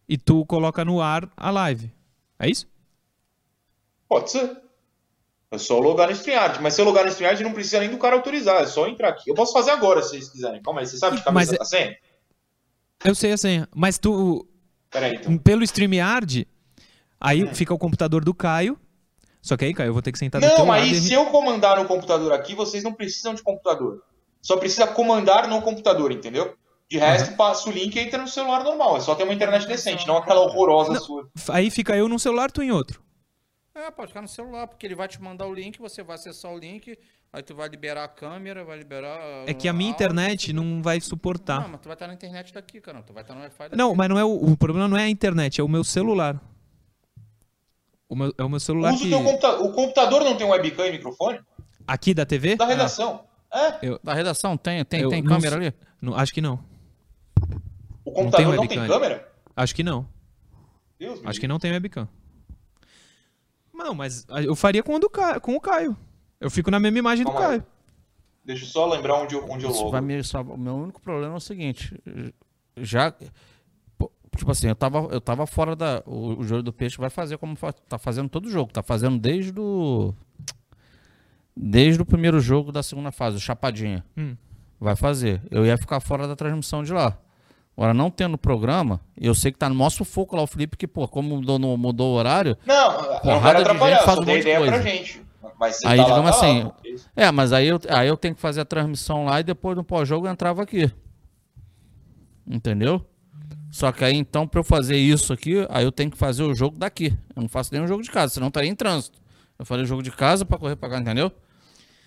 e tu coloca no ar a live. É isso? Pode ser. É só logar no StreamYard. Mas se eu logar no StreamYard, não precisa nem do cara autorizar. É só entrar aqui. Eu posso fazer agora, se vocês quiserem. Calma aí, você sabe de cabeça Mas é- a senha? Eu sei a senha. Mas tu, Pera aí, então. pelo StreamYard, aí Hum. fica o computador do Caio. Só que aí, Caio, eu vou ter que sentar do teu Não, aí e... se eu comandar no computador aqui, vocês não precisam de computador. Só precisa comandar no computador, entendeu? De resto, passa o link e entra no celular normal. É só ter uma internet decente, não aquela horrorosa Não. sua. Aí fica eu num celular, tu em outro. É, pode ficar no celular, porque ele vai te mandar o link, você vai acessar o link, aí tu vai liberar a câmera, vai liberar. É que a minha áudio, internet não vai suportar. Não, mas tu vai estar na internet daqui, cara. Tu vai estar no Wi-Fi daqui. Não, mas não é o, o problema não é a internet, é o meu celular. O meu, é o meu celular Usa o que... teu computa- O computador não tem um webcam e microfone? Aqui da TV? Da redação. É. Da redação tem, tem, Eu tem não câmera ali? Não, acho que não. O computador não webcam tem, ali. câmera? Acho que não. Deus Acho que não tem webcam. Não, mas eu faria com o, do Caio, com o Caio. Eu fico na mesma imagem do Calma aí. Caio. Deixa eu só lembrar onde eu, onde eu Isso logo. vai me. O meu único problema é o seguinte. Já. Tipo assim, eu tava, eu tava fora da. O, o jogo do peixe vai fazer como fa- tá fazendo todo jogo. Tá fazendo desde o. Desde o primeiro jogo da segunda fase, o Chapadinha. Hum. Vai fazer. Eu ia ficar fora da transmissão de lá. Agora, não tendo programa, eu sei que tá no maior sufoco lá o Felipe, que, pô, como mudou, no- mudou o horário. Não, eu não Porrada de gente faz um monte de ideia pra coisa. gente. Mas Aí, tá lá, digamos tá lá, assim, porque- É, mas aí eu, aí eu tenho que fazer a transmissão lá e depois no pós-jogo eu entrava aqui. Entendeu? Só que aí então, pra eu fazer isso aqui, aí eu tenho que fazer o jogo daqui. Eu não faço nenhum jogo de casa, senão eu estaria em trânsito. Eu falei jogo de casa pra correr pra cá, entendeu?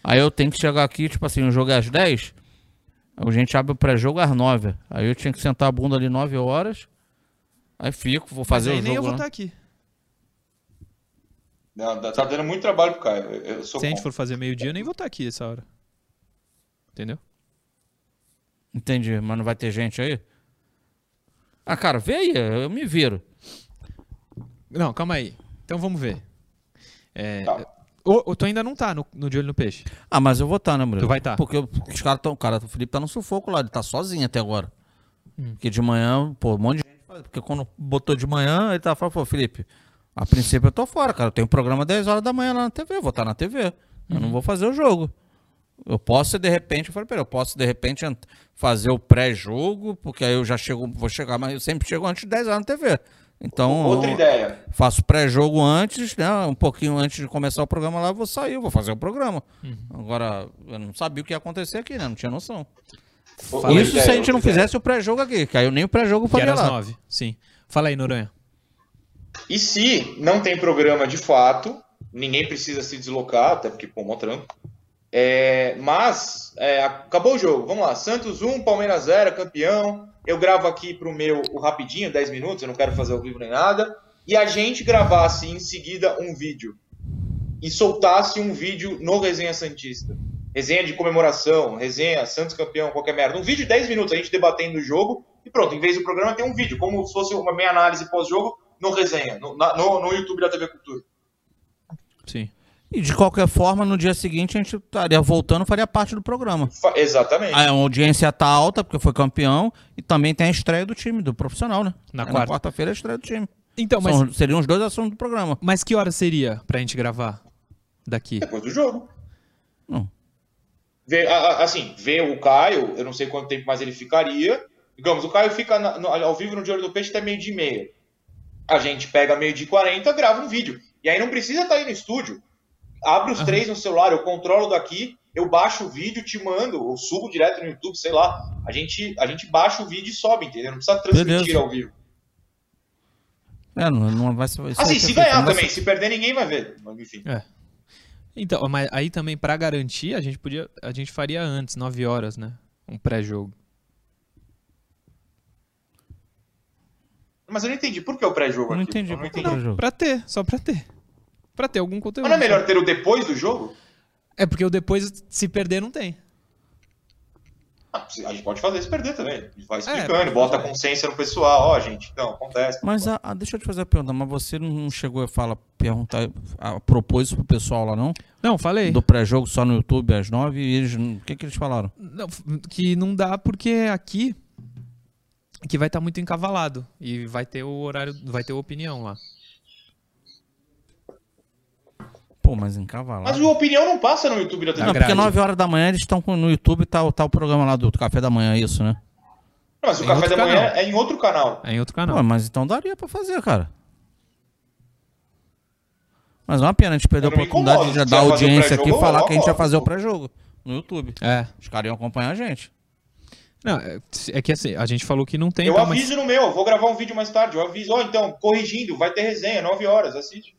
Aí eu tenho que chegar aqui, tipo assim, o jogo é às 10. A gente abre o pré-jogo às 9. Aí eu tinha que sentar a bunda ali 9 horas. Aí fico, vou Mas fazer aí o nem eu jogo. vou estar aqui. Não, tá dando muito trabalho pro Caio. Eu, sou Se a gente for fazer meio-dia, eu nem vou estar aqui essa hora. Entendeu? Entendi, mas não vai ter gente aí? Ah, cara, vê aí, eu me viro. Não, calma aí. Então vamos ver. É, Tá. o, o- tu ainda não tá no, no De Olho no Peixe. Ah, mas eu vou estar, né, Murilo? Tu vai tá. Porque eu- os caras estão. Cara, o Felipe tá no sufoco lá, ele tá sozinho até agora. Porque de manhã, pô, um monte de gente. faz- Porque quando botou de manhã, ele tava falando, pô, Felipe, a princípio eu tô fora, cara. Eu tenho um programa 10 horas da manhã lá na TV, eu vou estar na TV. Eu não vou fazer o jogo. Eu posso, de repente, eu falei, peraí, eu posso, de repente, fazer o pré-jogo, porque aí eu já chego, vou chegar, mas eu sempre chego antes de 10 horas na TV. Então, outra ideia. Faço pré-jogo antes, né? Um pouquinho antes de começar o programa lá, eu vou sair, vou fazer o programa. Uhum. Agora, eu não sabia o que ia acontecer aqui, né? Não tinha noção. Fala Isso ideia, se a gente não ideia. fizesse o pré-jogo aqui, caiu nem o pré-jogo faria lá. às nove, sim. Fala aí, Noronha. E se não tem programa de fato, ninguém precisa se deslocar, até porque, pô, mó trampo. É, mas, é, acabou o jogo. Vamos lá. Santos 1, Palmeiras 0, campeão. Eu gravo aqui pro meu o rapidinho, 10 minutos, eu não quero fazer ao vivo nem nada. E a gente gravasse em seguida um vídeo. E soltasse um vídeo no Resenha Santista. Resenha de comemoração, resenha, Santos campeão, qualquer merda. Um vídeo de 10 minutos, a gente debatendo o jogo. E pronto, em vez do programa tem um vídeo, como se fosse uma meia análise pós-jogo no resenha, no, no, no YouTube da TV Cultura. Sim. E de qualquer forma, no dia seguinte a gente estaria voltando, faria parte do programa. Exatamente. A audiência tá alta, porque foi campeão, e também tem a estreia do time, do profissional, né? Na, é, quarta. feira a estreia do time. Então, mas... São, seriam os dois assuntos do programa. Mas que hora seria pra gente gravar daqui? Depois do jogo. Não. Vê, assim, ver o Caio, eu não sei quanto tempo mais ele ficaria. Digamos, o Caio fica na, no, ao vivo no Diário do Peixe até meio dia e meia. A gente pega meio dia e quarenta, grava um vídeo. E aí não precisa estar tá aí no estúdio abre os uhum. três no celular, eu controlo daqui, eu baixo o vídeo, te mando, ou subo direto no YouTube, sei lá. A gente, a gente baixa o vídeo e sobe, entendeu? Não precisa transmitir Beleza. ao vivo. É, não, não vai ser. Assim, se ganhar também, se perder ninguém vai ver. Enfim. É. Então, mas aí também para garantir, a gente podia, a gente faria antes, 9 horas, né? Um pré-jogo. Mas eu não entendi por que o pré-jogo Não entendi, não entendi. Não, pra ter, só pra ter para ter algum conteúdo. Mas não é melhor ter o depois do jogo? É porque o depois, se perder, não tem. Ah, a gente pode fazer se perder também. Vai é, explicando, é, bota a consciência no pessoal, ó, oh, gente, então, acontece. Mas a, a, deixa eu te fazer a pergunta, mas você não chegou a falar, perguntar, a, propôs isso pro pessoal lá, não? Não, falei. Do pré-jogo só no YouTube às nove, e eles, o que que eles falaram? Não, que não dá porque aqui que vai estar tá muito encavalado e vai ter o horário, vai ter a opinião lá. Pô, mas encavalado. Mas o Opinião não passa no YouTube da TV. Não, porque 9 horas da manhã eles estão no YouTube, tá, tá o programa lá do Café da Manhã, é isso, né? Não, mas o em Café da canal. Manhã é em outro canal. É em outro canal. Pô, mas então daria pra fazer, cara. Mas é uma pena, a gente perdeu a oportunidade de dar audiência aqui e falar que a gente ia fazer o pré-jogo no YouTube. É. Os caras iam acompanhar a gente. Não, é, é que assim, a gente falou que não tem. Eu então, aviso mas... no meu, vou gravar um vídeo mais tarde. Eu aviso, ó, oh, então, corrigindo, vai ter resenha, 9 horas, assiste.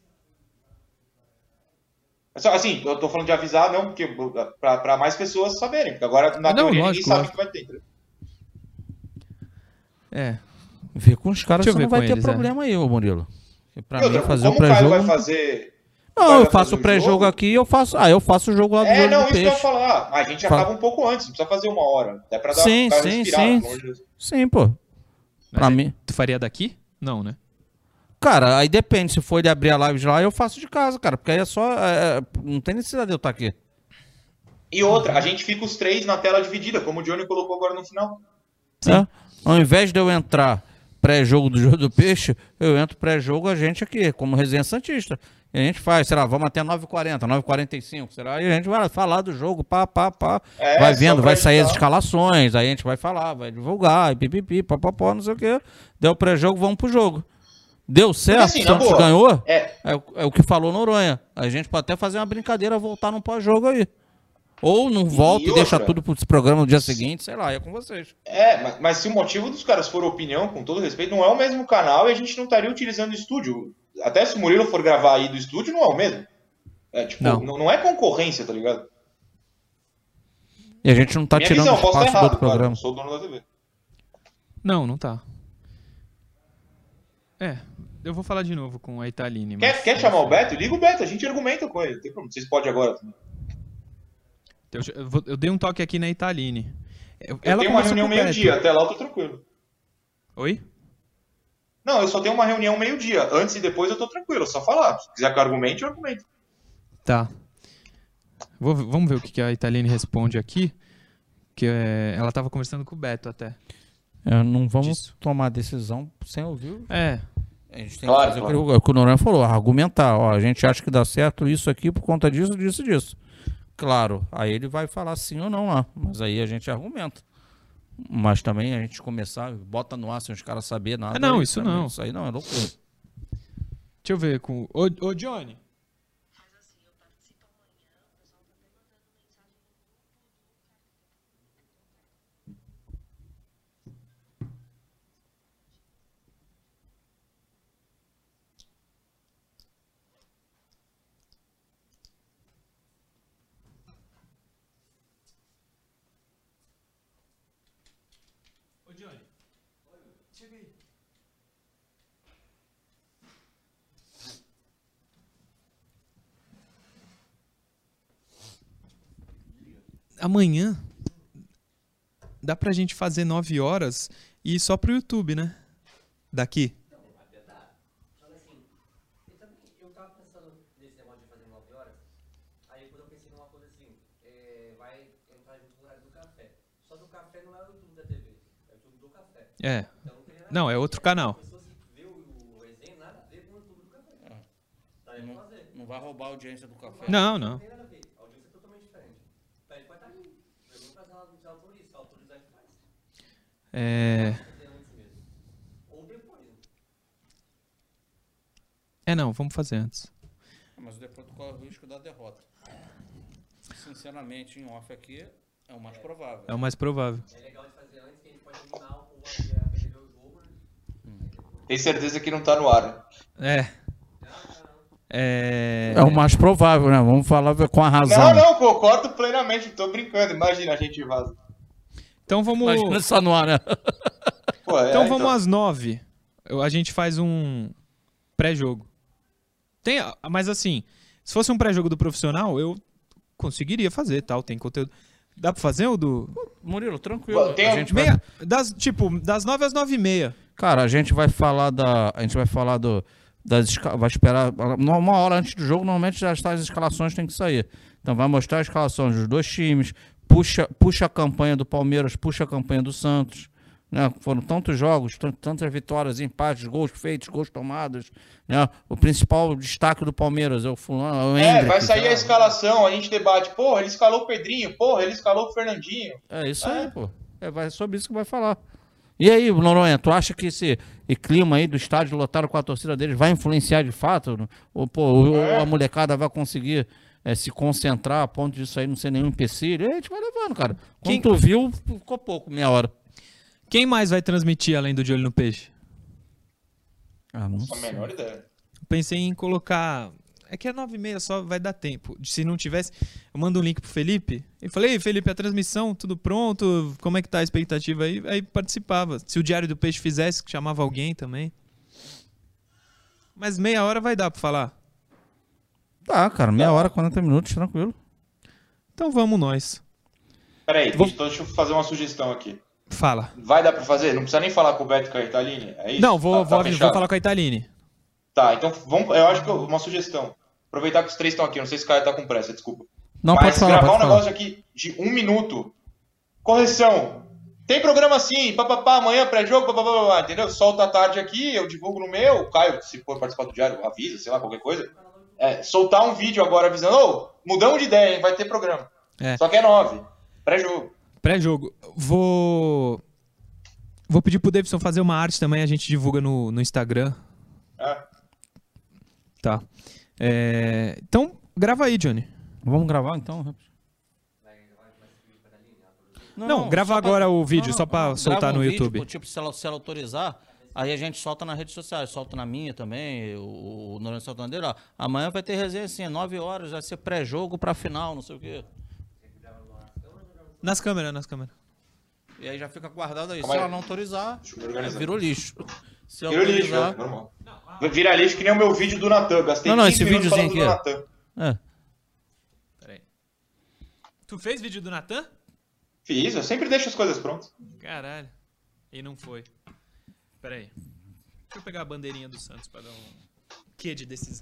Assim, eu tô falando de avisar, não, porque para mais pessoas saberem, porque agora na não, teoria lógico, ninguém sabe o que vai ter. É. Ver com os caras você não vai ter eles, é. problema é. aí, ô Murilo. Pra mim, fazer o pré-jogo. vai fazer. Não, eu faço o pré-jogo aqui eu faço. Ah, eu faço o jogo lá do É, não, isso peixe. que eu ia falar. A gente acaba um pouco antes, não precisa fazer uma hora. Até pra dar sim, sim, sim. Sim, pô. Pra mim. Tu faria daqui? Não, né? Cara, aí depende. Se for de abrir a live de lá, eu faço de casa, cara. Porque aí é só. É, é, não tem necessidade de eu estar aqui. E outra, a gente fica os três na tela dividida, como o Johnny colocou agora no final. É. Ao invés de eu entrar pré-jogo do jogo do peixe, eu entro pré-jogo a gente aqui, como resenha Santista. E a gente faz, sei lá, vamos até 9h40, 9h45, será? E a gente vai falar do jogo, pá, pá, pá. É, vai vendo, vai sair as escalações, aí a gente vai falar, vai divulgar, pipipi, papapó, não sei o quê. Deu pré-jogo, vamos pro jogo. Deu certo, assim, o Santos boa, ganhou. É. É, é, o que falou Noronha. A gente pode até fazer uma brincadeira, voltar num pós-jogo aí. Ou não volta e, e deixa tudo pro programa no dia seguinte, sei lá, é com vocês. É, mas, mas, se o motivo dos caras for opinião, com todo respeito, não é o mesmo canal e a gente não estaria utilizando o estúdio. Até se o Murilo for gravar aí do estúdio, não é o mesmo. É, tipo, não, não, não é concorrência, tá ligado? E a gente não tá Minha tirando visão, espaço errado, do outro programa. Claro, sou dono da TV. Não, não tá. É, eu vou falar de novo com a Italine. Quer, quer chamar o Beto? Liga o Beto, a gente argumenta com ele. Tem Vocês podem agora também. Eu, eu, eu, dei um toque aqui na Italine. Eu, eu tenho uma reunião meio-dia, até lá eu tô tranquilo. Oi? Não, eu só tenho uma reunião meio-dia. Antes e depois eu tô tranquilo, é só falar. Se quiser que eu argumente, eu argumento. Tá. Vou, vamos ver o que, que a Italine responde aqui. Que é, ela tava conversando com o Beto até. É, não vamos disso. tomar decisão sem ouvir. É. A gente tem claro, que fazer claro. o que o Noronha falou, argumentar. Ó, a gente acha que dá certo isso aqui por conta disso, disso, disso. Claro, aí ele vai falar sim ou não lá, mas aí a gente argumenta. Mas também a gente começar, bota no ar sem os caras saber nada. É, não, aí, isso também, não. Isso aí não, é loucura. Deixa eu ver com. Ô, ô Johnny. Amanhã dá pra gente fazer 9 horas e ir só pro YouTube, né? Daqui. Olha eu também, eu tava pensando nesse negócio de fazer 9 horas, aí quando eu pensei numa coisa é, não. é o YouTube da TV, É. É, não, vamos fazer antes. Mas depois tu corre o risco da derrota. Sinceramente, em off aqui, é o mais provável. É o mais provável. É legal de fazer antes, que a gente pode eliminar o jogo, né? Tem certeza que não tá no ar, né? É. É. É o mais provável, né? Vamos falar com a razão. Não, não, concordo plenamente, tô brincando. Imagina a gente vaza. Então vamos. Imagina só no ar, né? Pô, é, Então vamos às nove. A gente faz um pré-jogo. Tem, mas assim, se fosse um pré-jogo do profissional, eu conseguiria fazer, tal, tem conteúdo. Dá pra fazer o do Murilo, tranquilo. Tem a um- gente vai... meia, das tipo das nove às nove e meia. Cara, a gente vai falar da. A gente vai falar do. Das, vai esperar. Uma hora antes do jogo, normalmente já está as escalações têm que sair. Então vai mostrar a escalação dos dois times, puxa, puxa a campanha do Palmeiras, puxa a campanha do Santos. Né? Foram tantos jogos, tan- tantas vitórias, empates, gols feitos, gols tomados. Né? O principal destaque do Palmeiras é o fulano, é o É, Hendrick, vai sair a escalação, a gente debate. Porra, ele escalou o Pedrinho, porra, ele escalou o Fernandinho. É isso É. aí, pô. É vai- sobre isso que vai falar. E aí, Noronha, tu acha que esse, clima aí do estádio lotado com a torcida deles vai influenciar de fato? Ou, pô, ou É. a molecada vai conseguir eh, se concentrar a ponto disso aí não ser nenhum empecilho? E a gente vai levando, cara. Quando Quem- tu viu, ficou pouco, meia hora. Quem mais vai transmitir além do De Olho no Peixe? Ah, não A menor ideia. Pensei em colocar. É que é nove e meia só vai dar tempo. Se não tivesse, eu mando um link pro Felipe. E falei, Ei, Felipe, a transmissão, tudo pronto? Como é que tá a expectativa aí? Aí participava. Se o Diário do Peixe fizesse, chamava alguém também. Mas meia hora vai dar pra falar. Tá, cara, meia hora, 40 minutos, tranquilo. Então vamos nós. Peraí, Vou- deixa, deixa eu fazer uma sugestão aqui. Fala. Vai dar pra fazer? Não precisa nem falar com o Beto Cartalini? É isso? Não, vou, Tá- vou, tá vou falar com a Italine. Tá, então vamos. Eu acho que eu- uma sugestão. Aproveitar que os três estão aqui, não sei se o cara tá com pressa, desculpa. Não, Mas pode falar, gravar pode um falar. negócio aqui de um minuto. Correção. Tem programa assim, papapá, amanhã pré-jogo, papapá, entendeu? Solta à tarde aqui, eu divulgo no meu, o Caio, se for participar do diário, avisa, sei lá, qualquer coisa. É, soltar um vídeo agora avisando, ô, mudamos de ideia, hein, vai ter programa. É. Só que é nove, pré-jogo. Pré-jogo. Vou. Vou pedir pro Davidson fazer uma arte também, a gente divulga no, no Instagram. É. Tá. É, Então, grava aí, Johnny. Vamos gravar então? Não, grava só pra- agora o vídeo, só pra soltar um no vídeo, YouTube. pô, tipo, se ela, se ela autorizar, aí a gente solta nas redes sociais, solta na minha também, o, o Noronha dele, ó. Amanhã vai ter resenha assim, 9 horas, vai ser pré-jogo pra final, não sei o quê. Nas câmeras, nas câmeras. E aí já fica guardado aí. Como se é? ela não autorizar, virou lixo. Se Vira lixo, é, normal. Vira lixo que nem o meu vídeo do Natan. Gastei Não, não, 15 esse videozinho aqui. É. Peraí. Tu fez vídeo do Natan? Fiz, eu sempre deixo as coisas prontas. Caralho. E não foi. Peraí. Deixa eu pegar a bandeirinha do Santos pra dar um quê de decisão.